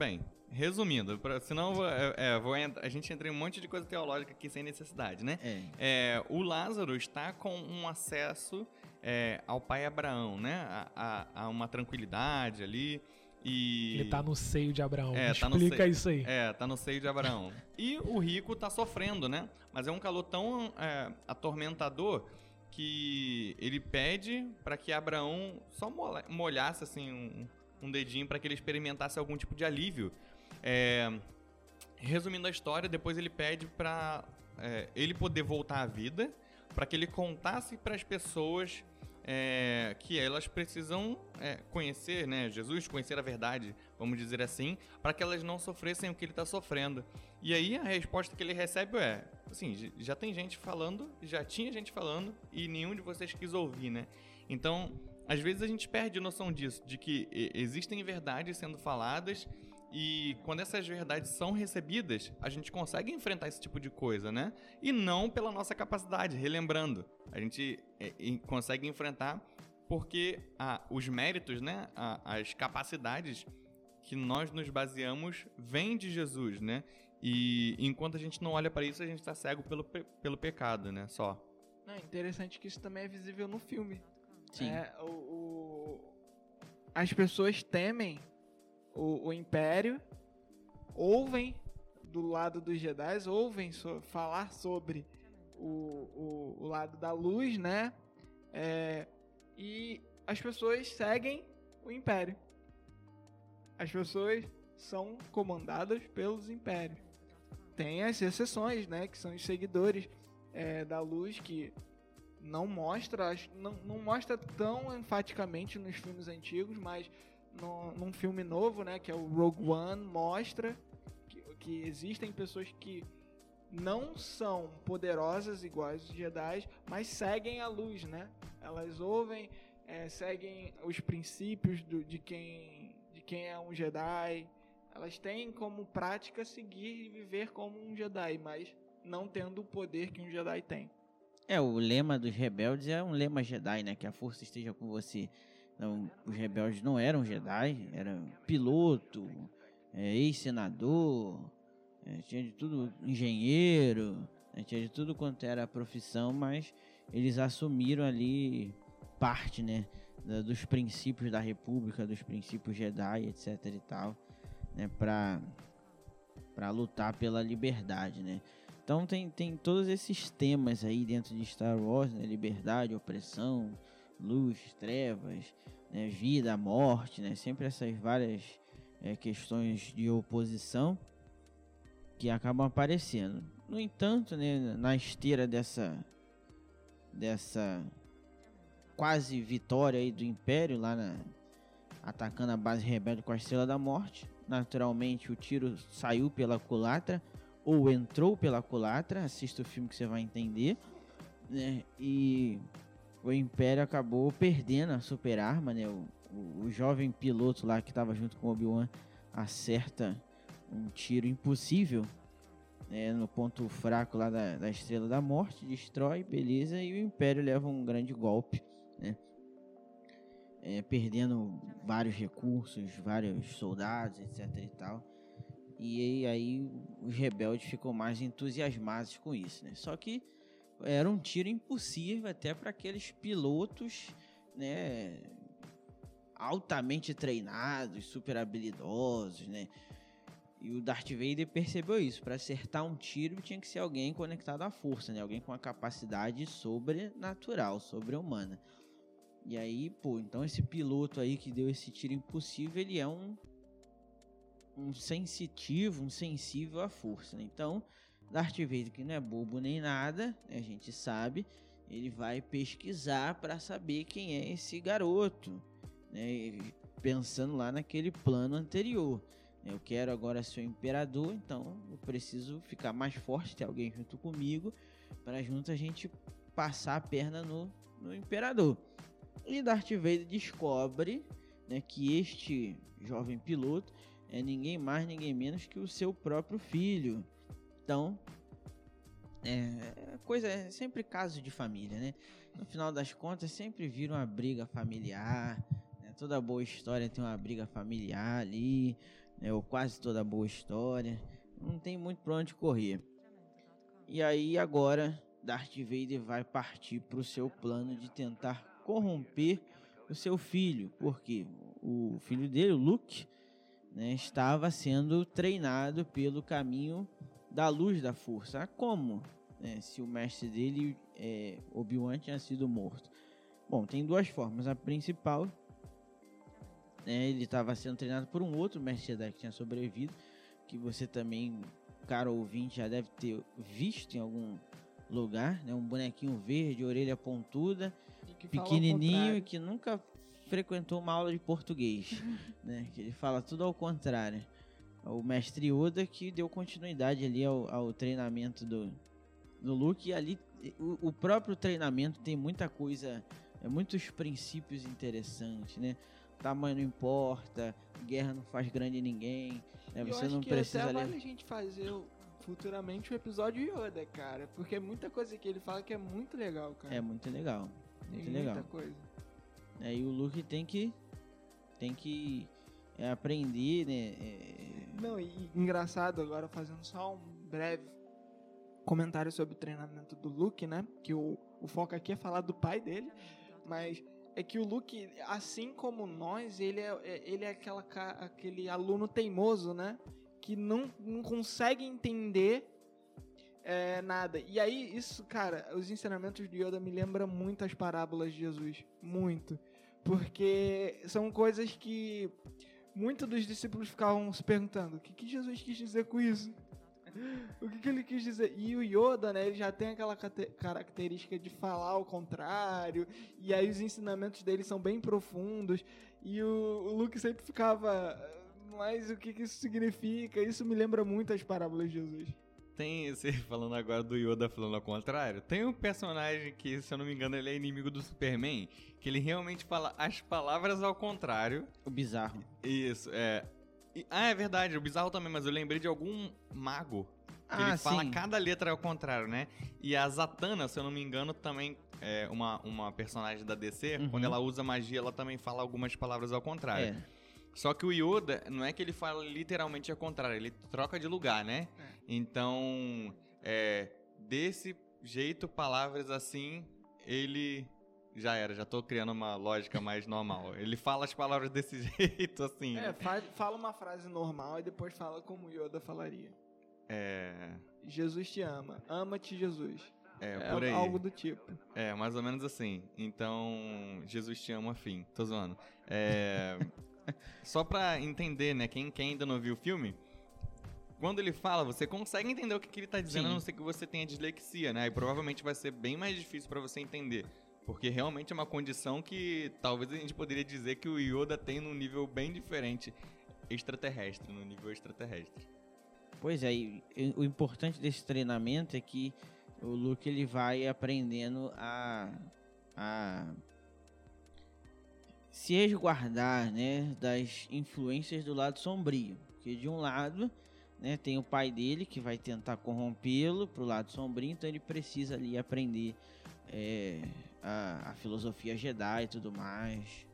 Bem, resumindo, pra, senão é, é, vou, a gente entra em um monte de coisa teológica aqui sem necessidade, né? É. É, o Lázaro está com um acesso é, ao pai Abraão, né? A, a, a, uma tranquilidade ali. E... Ele está no seio de Abraão. É, tá Explica seio, isso aí. É, tá no seio de Abraão. e o rico está sofrendo, né? Mas é um calor tão é, atormentador que ele pede para que Abraão só molhasse assim um, um dedinho para que ele experimentasse algum tipo de alívio. É, resumindo a história, depois ele pede para é, ele poder voltar à vida, para que ele contasse para as pessoas é, que elas precisam é, conhecer, né, Jesus, conhecer a verdade, vamos dizer assim, para que elas não sofressem o que ele está sofrendo. E aí a resposta que ele recebe é, assim, já tem gente falando, já tinha gente falando e nenhum de vocês quis ouvir, né? Então às vezes a gente perde noção disso, de que existem verdades sendo faladas E quando essas verdades são recebidas, a gente consegue enfrentar esse tipo de coisa, né? E não pela nossa capacidade, relembrando. A gente é, consegue enfrentar porque ah, os méritos, né? Ah, as capacidades que nós nos baseamos vêm de Jesus, né? E enquanto a gente não olha para isso, a gente está cego pelo, pelo pecado, né? Só. É interessante que isso também é visível no filme. Sim. É, o, o, as pessoas temem o, o Império, ouvem do lado dos Jedi, ouvem so, falar sobre o, o, o, lado da luz, né? É, e as pessoas seguem o Império. As pessoas são comandadas pelos Impérios. Tem as exceções, né? Que são os seguidores é, da luz que não mostra, não, não mostra tão enfaticamente nos filmes antigos, mas no, num filme novo, né, que é o Rogue One, mostra que, que existem pessoas que não são poderosas iguais os Jedi, mas seguem a luz, né? Elas ouvem, é, seguem os princípios do, de quem de quem é um Jedi. Elas têm como prática seguir e viver como um Jedi, mas não tendo o poder que um Jedi tem. É, o lema dos rebeldes é um lema Jedi, né? Que a força esteja com você. Então, os rebeldes não eram Jedi, eram piloto, é, ex-senador, é, tinha de tudo, engenheiro, né, tinha de tudo quanto era profissão, mas eles assumiram ali parte, né, dos princípios da República, dos princípios Jedi, etc e tal, né, para lutar pela liberdade, né? Então tem, tem todos esses temas aí dentro de Star Wars, né? Liberdade, opressão, luz, trevas, né, vida, morte, né, sempre essas várias é, questões de oposição que acabam aparecendo. No entanto, né, na esteira dessa dessa quase vitória aí do Império lá na, atacando a base rebelde com a Estrela da Morte, naturalmente o tiro saiu pela culatra ou entrou pela culatra, assista o filme que você vai entender, né? E o Império acabou perdendo a super arma, né? O, o, o jovem piloto lá que estava junto com o Obi-Wan acerta um tiro impossível né, no ponto fraco lá da, da Estrela da Morte, destrói, beleza, e o Império leva um grande golpe, né? É, perdendo vários recursos, vários soldados, etc e tal. E aí os rebeldes ficam mais entusiasmados com isso, né? Só que era um tiro impossível até para aqueles pilotos, né, altamente treinados, super habilidosos, né? E o Darth Vader percebeu isso. Para acertar um tiro tinha que ser alguém conectado à força, né? Alguém com uma capacidade sobrenatural, sobre-humana. E aí, pô, então esse piloto aí que deu esse tiro impossível, ele é um um sensitivo, um sensível à força. Né? Então, Darth Vader, que não é bobo nem nada, né, a gente sabe, ele vai pesquisar para saber quem é esse garoto, né, pensando lá naquele plano anterior. Né, eu quero agora ser o imperador, então eu preciso ficar mais forte, ter alguém junto comigo, para junto a gente passar a perna no, no imperador. E Darth Vader descobre né, que este jovem piloto é ninguém mais, ninguém menos que o seu próprio filho. Então, é coisa, é sempre caso de família, né? No final das contas, sempre vira uma briga familiar. Né? Toda boa história tem uma briga familiar ali, né? ou quase toda boa história. Não tem muito pra onde correr. E aí agora Darth Vader vai partir para o seu plano de tentar corromper o seu filho, porque o filho dele, o Luke, né, estava sendo treinado pelo caminho da luz da força. Como? Né, se o mestre dele, é, Obi-Wan, tinha sido morto. Bom, tem duas formas. A principal, né, ele estava sendo treinado por um outro mestre Jedi que tinha sobrevivido, que você também, caro ouvinte, já deve ter visto em algum lugar, né, um bonequinho verde, orelha pontuda, pequenininho, que nunca frequentou uma aula de português, né? Que ele fala tudo ao contrário. O mestre Yoda que deu continuidade ali ao, ao treinamento do, do Luke e ali o, o, próprio treinamento tem muita coisa, é, muitos princípios interessantes, né? tamanho não importa, guerra não faz grande ninguém, né? Você não que precisa até ler. vale a gente fazer futuramente o episódio Yoda, cara. Porque é muita coisa que ele fala que é muito legal, cara. É muito legal, Tem muito muita legal. coisa. É, e o Luke tem que tem que é, aprender, né? é, Não, e, engraçado agora, fazendo só um breve comentário sobre o treinamento do Luke, né? Que o, o foco aqui é falar do pai dele, mas é que o Luke, assim como nós, ele é, é- ele é aquela, aquele aluno teimoso, né? Que não, não consegue entender é, nada. E aí, isso, cara, os ensinamentos de Yoda me lembram muito as parábolas de Jesus. Muito. Porque são coisas que muitos dos discípulos ficavam se perguntando: o que, que Jesus quis dizer com isso? O que, que ele quis dizer? E o Yoda, né, ele já tem aquela característica de falar ao contrário, e aí os ensinamentos dele são bem profundos, e o, o Luke sempre ficava, mas o que, que isso significa? Isso me lembra muito as parábolas de Jesus. Tem, você falando agora do Yoda falando ao contrário, tem um personagem que, se eu não me engano, ele é inimigo do Superman, que ele realmente fala as palavras ao contrário. o bizarro. Isso, é. E- ah, é verdade, o bizarro também, mas eu lembrei de algum mago. Que Ah, ele fala sim. cada letra ao contrário, né? E a Zatanna, se eu não me engano, também é uma, uma personagem da DC. Uhum. Quando ela usa magia, ela também fala algumas palavras ao contrário. É, Só que o Yoda, não é que ele fala literalmente ao contrário, ele troca de lugar, né? É. Então, é, desse jeito, palavras assim, ele já era, já tô criando uma lógica mais normal. Ele fala as palavras desse jeito, assim. É, fa- fala uma frase normal e depois fala como o Yoda falaria. É, Jesus te ama, ama-te Jesus. é, É por aí. algo do tipo. É, mais ou menos assim. Então, Jesus te ama, fim. Tô zoando. É, só pra entender, né, quem, quem ainda não viu o filme, quando ele fala, você consegue entender o que, que ele tá dizendo, Sim. a não ser que você tenha dislexia, né? E provavelmente vai ser bem mais difícil pra você entender. Porque realmente é uma condição que talvez a gente poderia dizer que o Yoda tem num nível bem diferente extraterrestre, no nível extraterrestre. Pois é, e- e o importante desse treinamento é que o Luke ele vai aprendendo a, a se resguardar, né, das influências do lado sombrio. Porque de um lado, né, tem o pai dele que vai tentar corrompê-lo pro lado sombrio, então ele precisa ali aprender é, a, a filosofia Jedi e tudo mais.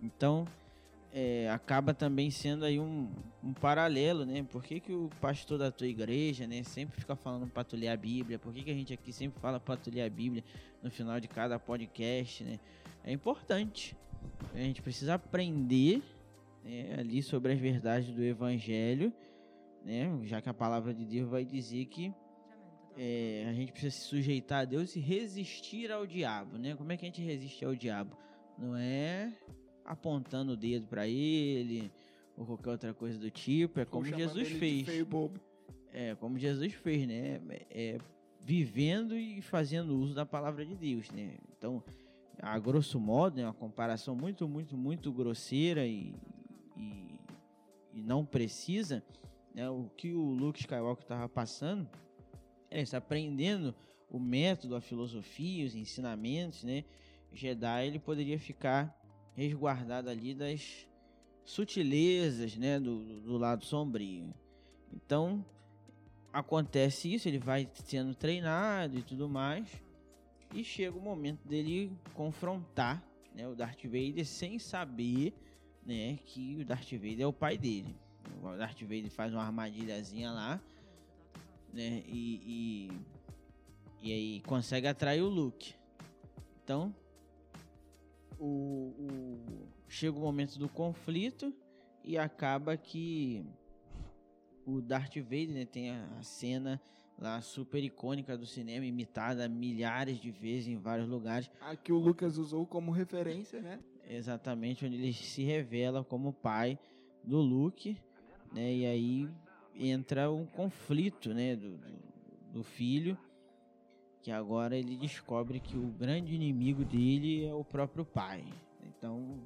Então, é, acaba também sendo aí um, um paralelo, né? Por que, que o pastor da tua igreja, né, sempre fica falando para tu ler a Bíblia? Por que, que a gente aqui sempre fala para tu ler a Bíblia no final de cada podcast, né? É importante. A gente precisa aprender né, ali sobre as verdades do Evangelho, né? Já que a palavra de Deus vai dizer que é, a gente precisa se sujeitar a Deus e resistir ao diabo, né? Como é que a gente resiste ao diabo? Não é apontando o dedo para ele ou qualquer outra coisa do tipo, é como Jesus fez. Feio bobo. É, como Jesus fez, né? É, vivendo e fazendo uso da palavra de Deus, né? Então, a grosso modo, é uma comparação muito, muito, muito grosseira e, e, e não precisa, né? O que o Luke Skywalker estava passando é isso, aprendendo o método, a filosofia, os ensinamentos, né? Jedi, ele poderia ficar resguardado ali das sutilezas, né? Do- do lado sombrio. Então, acontece isso, ele vai sendo treinado e tudo mais. E chega o momento dele confrontar né, o Darth Vader sem saber né, que o Darth Vader é o pai dele. O Darth Vader faz uma armadilhazinha lá né, e, e, e aí consegue atrair o Luke. Então, o, o- chega o momento do conflito e acaba que o Darth Vader né, tem a, a cena lá super icônica do cinema, imitada milhares de vezes em vários lugares, A que o Lucas usou como referência, né? exatamente onde ele se revela como pai do Luke, né? E aí entra um conflito, né, do, do, do filho, que agora ele descobre que o grande inimigo dele é o próprio pai. Então,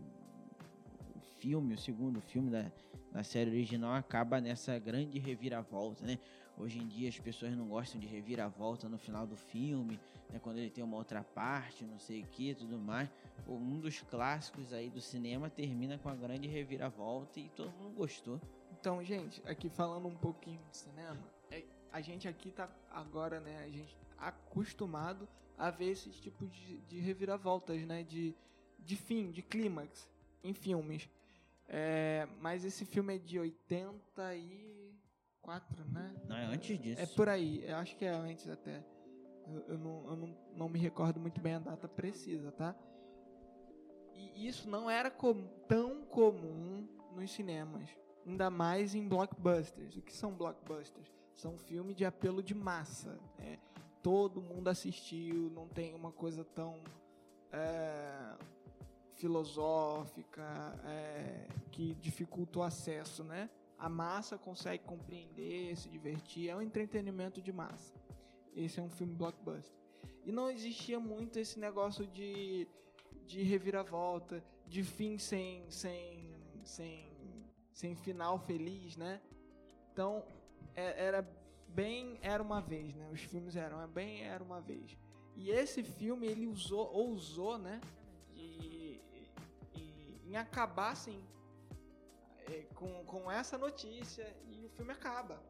o filme, o segundo filme da, da série original acaba nessa grande reviravolta, né? Hoje em dia as pessoas não gostam de reviravolta no final do filme, né, quando ele tem uma outra parte, não sei o que, tudo mais. Um dos clássicos aí do cinema termina com a grande reviravolta e todo mundo gostou. Então, gente, aqui falando um pouquinho de cinema, é, a gente aqui tá agora, né, a gente acostumado a ver esses tipos de, de reviravoltas, né, de, de fim, de clímax em filmes. É, mas esse filme é de 84, né? Não, é antes disso. É por aí, eu acho que é antes até. Eu, eu, não, eu não, não me recordo muito bem a data precisa, tá? E isso não era com, tão comum nos cinemas. Ainda mais em blockbusters. O que são blockbusters? São filmes de apelo de massa. Né? Todo mundo assistiu, não tem uma coisa tão é, filosófica é, que dificulta o acesso, né? A massa consegue compreender, se divertir, é um entretenimento de massa. Esse é um filme blockbuster. E não existia muito esse negócio de, de reviravolta, de fim sem, sem, sem, sem final feliz, né? Então, é, era bem Era Uma Vez, né? Os filmes eram é bem Era Uma Vez. E esse filme, ele usou, ousou, né? E, e, em acabar, assim, é, com, com essa notícia e o filme acaba.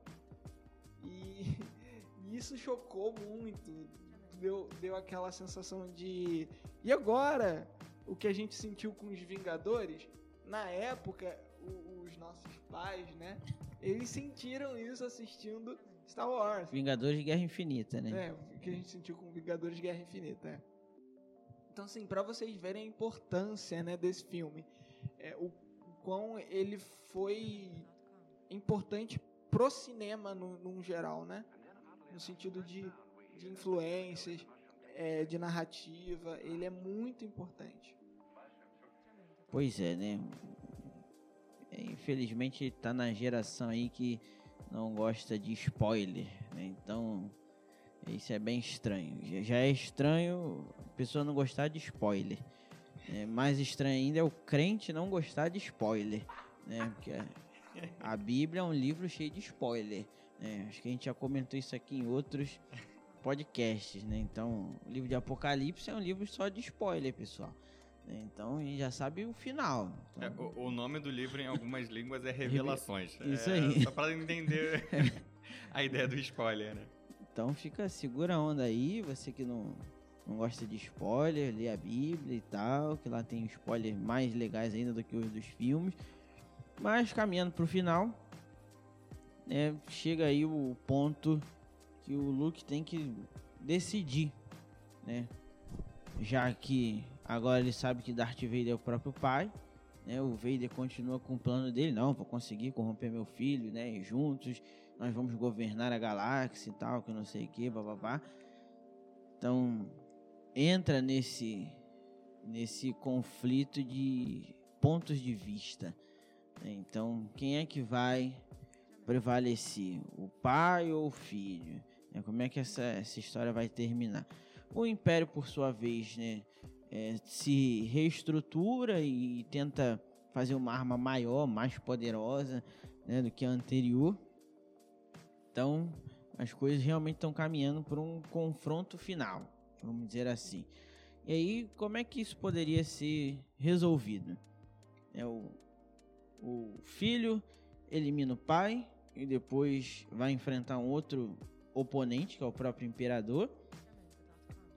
E isso chocou muito. Deu, deu aquela sensação de. E agora? O que a gente sentiu com os Vingadores? Na época, o, os nossos pais, né? Eles sentiram isso assistindo Star Wars. Vingadores de Guerra Infinita, né? É, o que a gente sentiu com Vingadores de Guerra Infinita, é. Então, assim, para vocês verem a importância né, desse filme, é, o quão ele foi importante pro cinema no, no geral, né? no sentido de, de influências, é, de narrativa, ele é muito importante. Pois é, né? É, infelizmente está na geração aí que não gosta de spoiler, né? Então isso é bem estranho. Já é estranho a pessoa não gostar de spoiler. É, mais estranho ainda é o crente não gostar de spoiler, né? Porque a Bíblia é um livro cheio de spoiler. É, acho que a gente já comentou isso aqui em outros podcasts, né? Então, o livro de Apocalipse é um livro só de spoiler, pessoal. Né? Então, a gente já sabe o final. Então... É, o, o, nome do livro em algumas línguas é Revelações. Isso é, aí. Só para entender a ideia do spoiler, né? Então, fica, segura a onda aí, você que não, não gosta de spoiler, lê a Bíblia e tal, que lá tem spoilers mais legais ainda do que os dos filmes. Mas, caminhando para o final, né, chega aí o ponto que o Luke tem que decidir, né? Já que agora ele sabe que Darth Vader é o próprio pai, né? O Vader continua com o plano dele, não, vou conseguir corromper meu filho, né? E juntos nós vamos governar a galáxia e tal, que não sei o que, babá. Então entra nesse nesse conflito de pontos de vista. Né? Então quem é que vai prevalecer, o pai ou o filho? Né? Como é que essa, essa história vai terminar? O Império, por sua vez, né, é, se reestrutura e tenta fazer uma arma maior, mais poderosa né, do que a anterior. Então, as coisas realmente estão caminhando para um confronto final, vamos dizer assim. E aí, como é que isso poderia ser resolvido? É o, o filho elimina o pai, e depois vai enfrentar um outro oponente, que é o próprio imperador.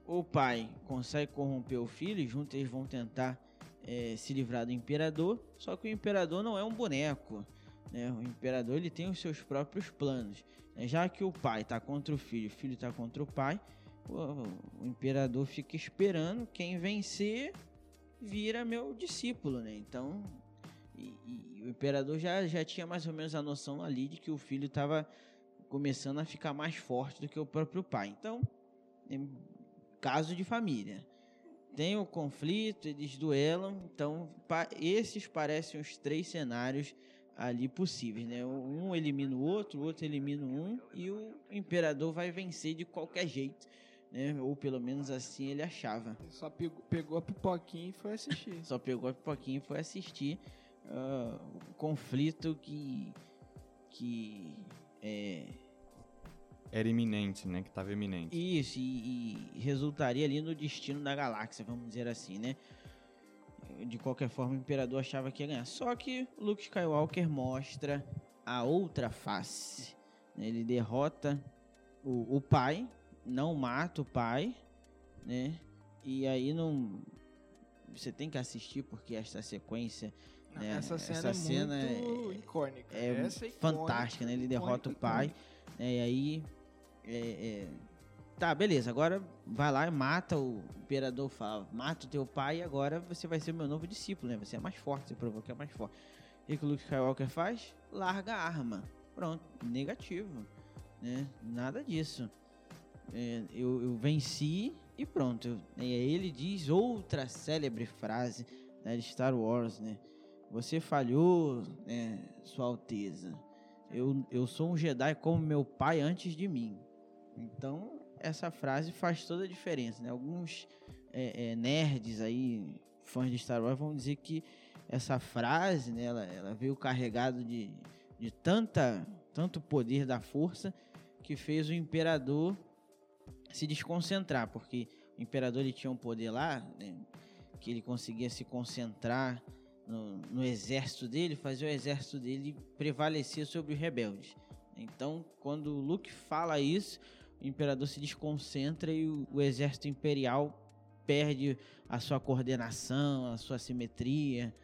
O pai consegue corromper o filho e juntos eles vão tentar é, se livrar do imperador. Só que o imperador não é um boneco. Né? O imperador ele tem os seus próprios planos. Né? Já que o pai está contra o filho, o filho está contra o pai, o, o imperador fica esperando quem vencer vira meu discípulo, né? Então e, e, o imperador já, já tinha mais ou menos a noção ali de que o filho estava começando a ficar mais forte do que o próprio pai. Então, caso de família. Tem o conflito, eles duelam. Então, pa esses parecem os três cenários ali possíveis, né? Um elimina o outro, o outro elimina um e o imperador vai vencer de qualquer jeito, né? Ou pelo menos assim ele achava. Só pegou, pegou a pipoquinha e foi assistir. Só pegou a pipoquinha e foi assistir uh, conflito que, que é, era iminente, né? Que tava iminente. Isso, e, e resultaria ali no destino da galáxia, vamos dizer assim, né? De qualquer forma, o Imperador achava que ia ganhar. Só que Luke Skywalker mostra a outra face. né? Ele derrota o, o pai, não mata o pai, né? E aí não. Você tem que assistir porque esta sequência né, essa cena essa é cena muito icônica. é icônica, fantástica, né? Ele derrota o icônica, pai, icônica. né? E aí. é, é, Tá, beleza. Agora vai lá e mata o o imperador. Fala, mata o teu pai e agora você vai ser o meu novo discípulo, né? Você é mais forte, você provou que é mais forte. E o que o Luke Skywalker faz? Larga a arma. Pronto, negativo. Né? Nada disso. É, eu, eu venci e pronto. E aí ele diz outra célebre frase né, de Star Wars, né? Você falhou, né, Sua Alteza. Eu, eu sou um Jedi como meu pai antes de mim. Então, essa frase faz toda a diferença, né? Alguns é, é, nerds aí, fãs de Star Wars, vão dizer que essa frase, né, ela, ela veio carregado de, de tanta, tanto poder da força que fez o imperador se desconcentrar, porque o imperador ele tinha um poder lá, né, que ele conseguia se concentrar no, no exército dele, fazer o exército dele prevalecer sobre os rebeldes. Então, quando o Luke fala isso, o imperador se desconcentra e o, o exército imperial perde a sua coordenação, a sua simetria.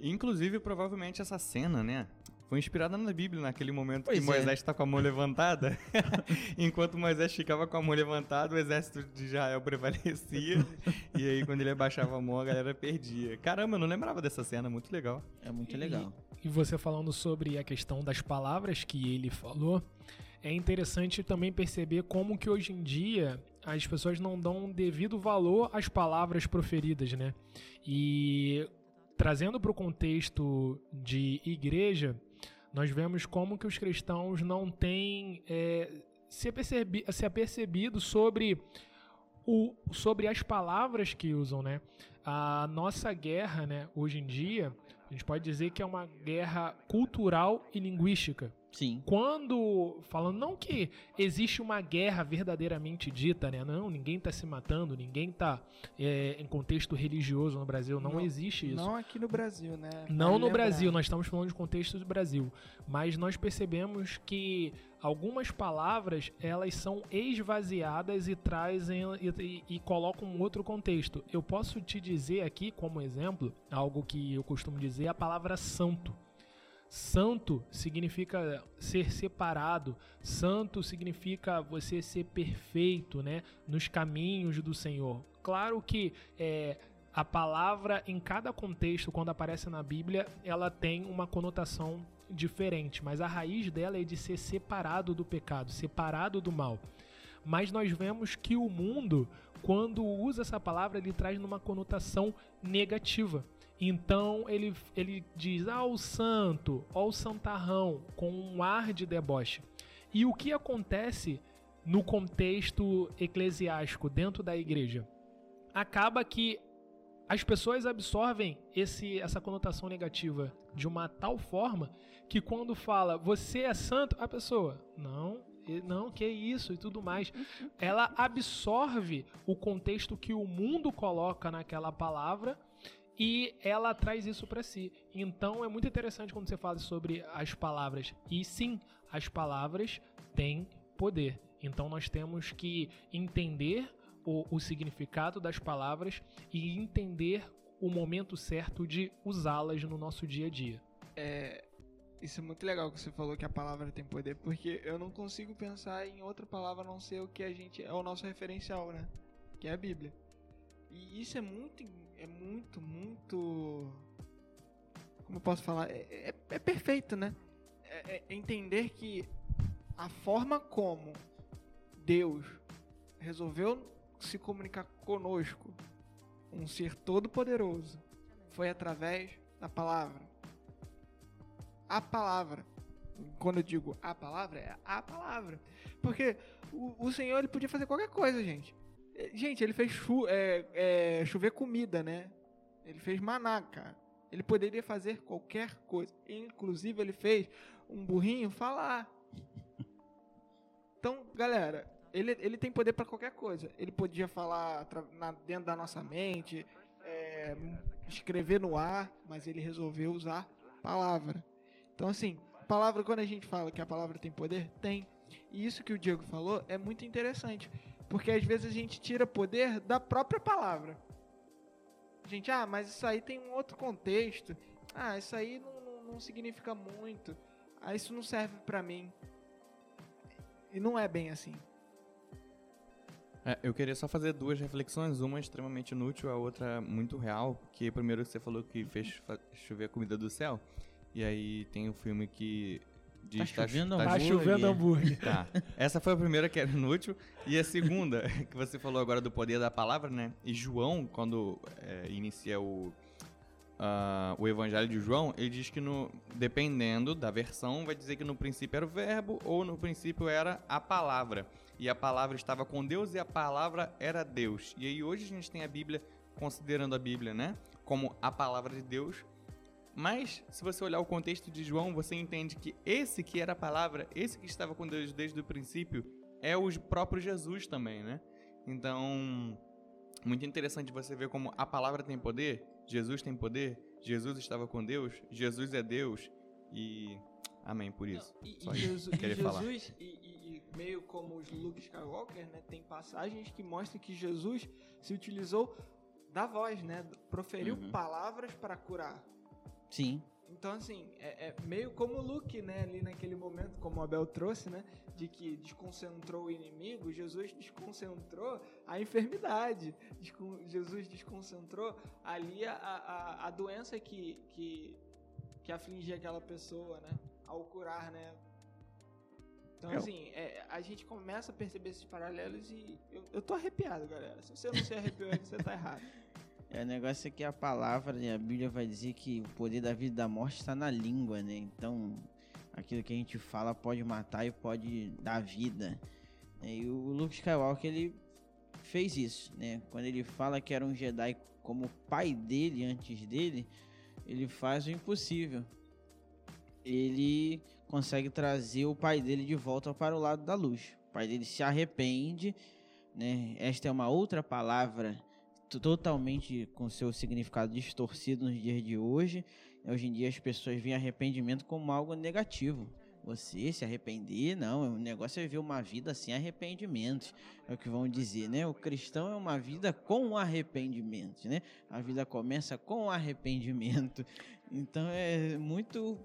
Inclusive, provavelmente essa cena, né? Foi inspirada na Bíblia, naquele momento Pois que é. Moisés está com a mão levantada. Enquanto Moisés ficava com a mão levantada, o exército de Israel prevalecia. e aí, quando ele abaixava a mão, a galera perdia. Caramba, eu não lembrava dessa cena, muito legal. É muito E- legal. E você falando sobre a questão das palavras que ele falou, é interessante também perceber como que hoje em dia as pessoas não dão devido valor às palavras proferidas, né? E trazendo para o contexto de igreja, nós vemos como que os cristãos não têm é, se, apercebi, se apercebido sobre, o, sobre as palavras que usam, né? A nossa guerra, né, hoje em dia, a gente pode dizer que é uma guerra cultural e linguística. Sim. Quando, falando não que existe uma guerra verdadeiramente dita, né? Não, ninguém tá se matando, ninguém tá é, em contexto religioso no Brasil, não, Não- existe isso. Não aqui no Brasil, né? Não Vale no lembrar. Brasil, nós estamos falando de contexto do Brasil. Mas nós percebemos que algumas palavras elas são esvaziadas e trazem e, e- e colocam um outro contexto. Eu posso te dizer aqui, como exemplo, algo que eu costumo dizer, a palavra santo. Santo significa ser separado, santo significa você ser perfeito, né, nos caminhos do Senhor. Claro que é, a palavra em cada contexto, quando aparece na Bíblia, ela tem uma conotação diferente, mas a raiz dela é de ser separado do pecado, separado do mal. Mas nós vemos que o mundo, quando usa essa palavra, ele traz numa conotação negativa. Então ele, ele diz, ah, o santo, ó o santarrão, com um ar de deboche. E o que acontece no contexto eclesiástico, dentro da igreja? Acaba que as pessoas absorvem esse, essa conotação negativa de uma tal forma que quando fala você é santo, a pessoa, não, não, que isso e tudo mais. Ela absorve o contexto que o mundo coloca naquela palavra e ela traz isso para si. Então é muito interessante quando você fala sobre as palavras. E sim, as palavras têm poder. Então nós temos que entender o, o significado das palavras e entender o momento certo de usá-las no nosso dia a dia. É, isso é muito legal que você falou que a palavra tem poder, porque eu não consigo pensar em outra palavra a não ser o que a gente é o nosso referencial, né? Que é a Bíblia. E isso é muito, é muito, muito. Como eu posso falar? É, é- é perfeito, né? É, é entender que a forma como Deus resolveu se comunicar conosco, um ser todo-poderoso, foi através da palavra. A palavra. Quando eu digo a palavra, é a palavra. Porque o, o Senhor ele podia fazer qualquer coisa, gente. Gente, ele fez chu é, é, chover comida, né? Ele fez maná, cara. Ele poderia fazer qualquer coisa. Inclusive, ele fez um burrinho falar. Então, galera, ele, ele tem poder para qualquer coisa. Ele podia falar na, dentro da nossa mente, é, escrever no ar, mas ele resolveu usar palavra. Então, assim, palavra, quando a gente fala que a palavra tem poder, tem. E isso que o Diego falou é muito interessante. Porque às vezes a gente tira poder da própria palavra. Gente, ah, mas isso aí tem um outro contexto. Ah, isso aí não, não, não significa muito. Ah, isso não serve para mim. E não é bem assim. É, eu queria só fazer duas reflexões, uma extremamente inútil, a outra muito real, porque primeiro você falou que fez chover a comida do céu, e aí tem o um filme que diz tá chovendo, tá, tá chovendo hambúrguer. Tá. Essa foi a primeira que era inútil, e a segunda, que você falou agora do poder da palavra, né? E João, quando é, inicia o uh, o Evangelho de João, ele diz que no, dependendo da versão, vai dizer que no princípio era o verbo ou no princípio era a palavra. E a palavra estava com Deus e a palavra era Deus. E aí hoje a gente tem a Bíblia, considerando a Bíblia, né, como a palavra de Deus. Mas, se você olhar o contexto de João, você entende que esse que era a palavra, esse que estava com Deus desde o princípio, é o próprio Jesus também, né? Então, muito interessante você ver como a palavra tem poder Jesus tem poder, Jesus estava com Deus, Jesus é Deus e amém por isso. Não, e, Só e Jesus, e Jesus e, e, meio como os Luke Skywalker, né, tem passagens que mostram que Jesus se utilizou da voz, né, proferiu uhum. palavras para curar. Sim. Então, assim, é, é, meio como o Luke, né, ali naquele momento, como o Abel trouxe, né, de que desconcentrou o inimigo, Jesus desconcentrou a enfermidade, Jesus desconcentrou ali a, a, a doença que, que, que afligia aquela pessoa, né, ao curar, né. Então, eu... assim, é, a gente começa a perceber esses paralelos e eu, eu tô arrepiado, galera. Se você não se arrepiou você tá errado. É, o negócio é que a palavra, né, a Bíblia vai dizer que o poder da vida e da morte está na língua, né? Então, aquilo que a gente fala pode matar e pode dar vida. E o Luke Skywalker, ele fez isso, né? Quando ele fala que era um Jedi como o pai dele antes dele, ele faz o impossível. Ele consegue trazer o pai dele de volta para o lado da luz. O pai dele se arrepende, né? Esta é uma outra palavra totalmente com seu significado distorcido nos dias de hoje. Hoje em dia as pessoas veem arrependimento como algo negativo. Você se arrepender, não, o negócio é ver uma vida sem arrependimentos, é o que vão dizer, né? O cristão é uma vida com arrependimento, né? A vida começa com arrependimento. Então é muito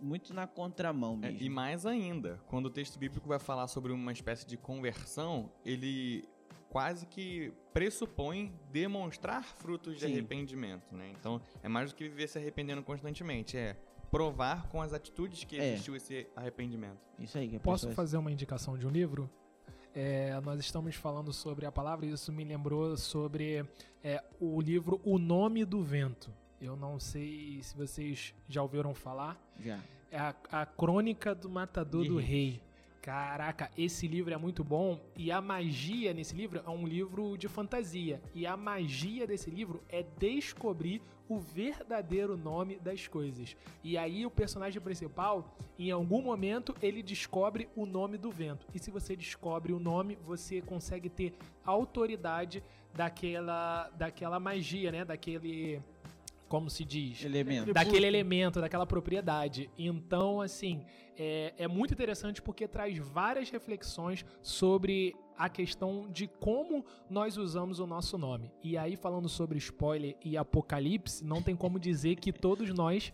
muito na contramão mesmo. É, e mais ainda, quando o texto bíblico vai falar sobre uma espécie de conversão, ele quase que pressupõe demonstrar frutos de Sim. arrependimento, né? Então, é mais do que viver se arrependendo constantemente, é provar com as atitudes que é. existiu esse arrependimento. Isso aí. Posso fazer uma indicação de um livro? É, nós estamos falando sobre a palavra e isso me lembrou sobre é, o livro O Nome do Vento. Eu não sei se vocês já ouviram falar. Já. É a, a Crônica do Matador do Rei. Caraca, esse livro é muito bom e a magia nesse livro é um livro de fantasia. E a magia desse livro é descobrir o verdadeiro nome das coisas. E aí o personagem principal, em algum momento, ele descobre o nome do vento. E se você descobre o nome, você consegue ter autoridade daquela daquela magia, né? Daquele como se diz? Elemento. Daquele elemento, daquela propriedade. Então, assim, é, é muito interessante porque traz várias reflexões sobre a questão de como nós usamos o nosso nome. E aí, falando sobre spoiler e apocalipse, não tem como dizer que todos nós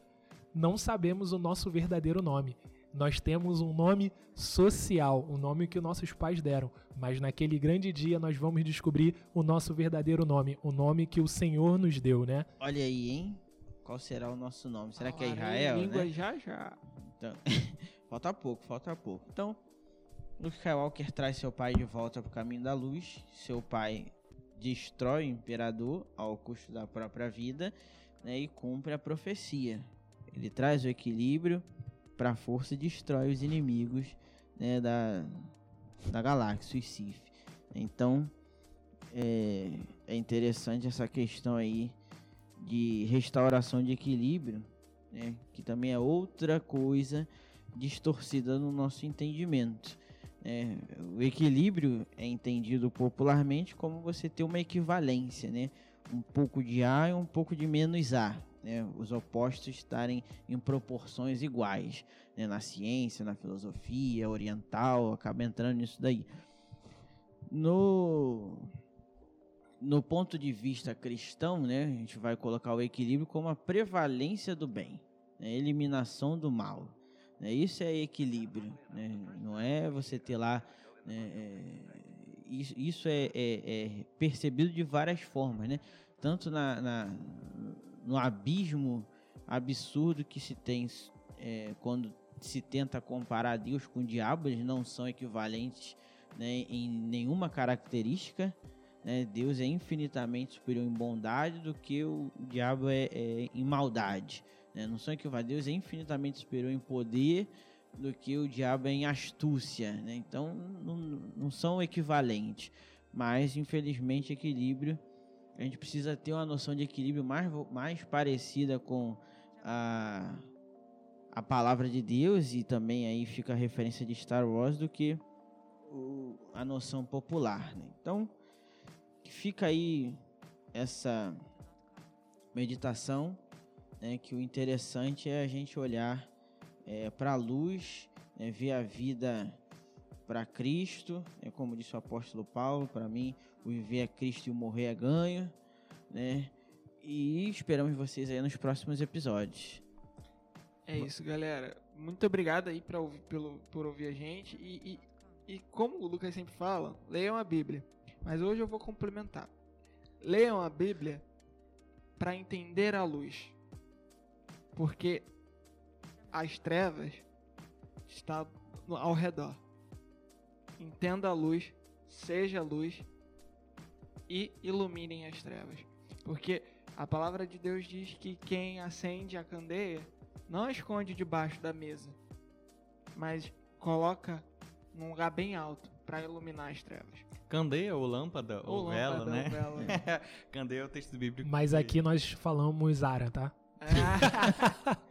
não sabemos o nosso verdadeiro nome. Nós temos um nome social, um nome que nossos pais deram, mas naquele grande dia nós vamos descobrir o nosso verdadeiro nome, o nome que o Senhor nos deu, né? Olha aí, hein? Qual será o nosso nome? Será que é Israel, língua né? já já. Então, falta pouco, falta pouco. Então, Luke Skywalker traz seu pai de volta para o caminho da luz. Seu pai destrói o imperador ao custo da própria vida né, e cumpre a profecia. Ele traz o equilíbrio para a força e destrói os inimigos né, da, da galáxia, os Sith. Então é, é interessante essa questão aí de restauração de equilíbrio, né, que também é outra coisa distorcida no nosso entendimento. né? O equilíbrio é entendido popularmente como você ter uma equivalência, né? Um pouco de A e um pouco de menos A. Né? Os opostos estarem em proporções iguais. Né? Na ciência, na filosofia oriental, acaba entrando nisso daí. No, no ponto de vista cristão, né, a gente vai colocar o equilíbrio como a prevalência do bem, né? eliminação do mal. Né? Isso é equilíbrio, né? não é você ter lá. Né, é, isso, isso é, é, é, percebido de várias formas, né? tanto na, na no abismo absurdo que se tem é, quando se tenta comparar Deus com o diabo, eles não são equivalentes né, em nenhuma característica. Né? Deus é infinitamente superior em bondade do que o diabo é, é em maldade. Né? Não são equivalentes. Deus é infinitamente superior em poder do que o diabo é em astúcia. Né? Então, não, não são equivalentes. Mas, infelizmente, equilíbrio. A gente precisa ter uma noção de equilíbrio mais, mais parecida com a, a palavra de Deus e também aí fica a referência de Star Wars do que o, a noção popular. Né? Então, fica aí essa meditação né, que o interessante é a gente olhar é, para a luz, né, ver a vida para Cristo, é como disse o apóstolo Paulo, para mim viver é Cristo e o morrer é ganho, né? E esperamos vocês aí nos próximos episódios. É isso, galera. Muito obrigado aí pra ouvir, pelo, por ouvir a gente. E, e, e como o Lucas sempre fala, leiam a Bíblia. Mas hoje eu vou complementar. Leiam a Bíblia para entender a luz porque as trevas estão ao redor. Entenda a luz, seja a luz e iluminem as trevas. Porque a palavra de Deus diz que quem acende a candeia não esconde debaixo da mesa, mas coloca num lugar bem alto para iluminar as trevas. Candeia ou lâmpada ou, ou vela, lâmpada, né? Ou vela. candeia é o texto bíblico. Mas aqui nós falamos Ara, tá?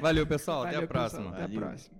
Valeu, pessoal. Valeu, até a próxima. Pessoal, até a próxima.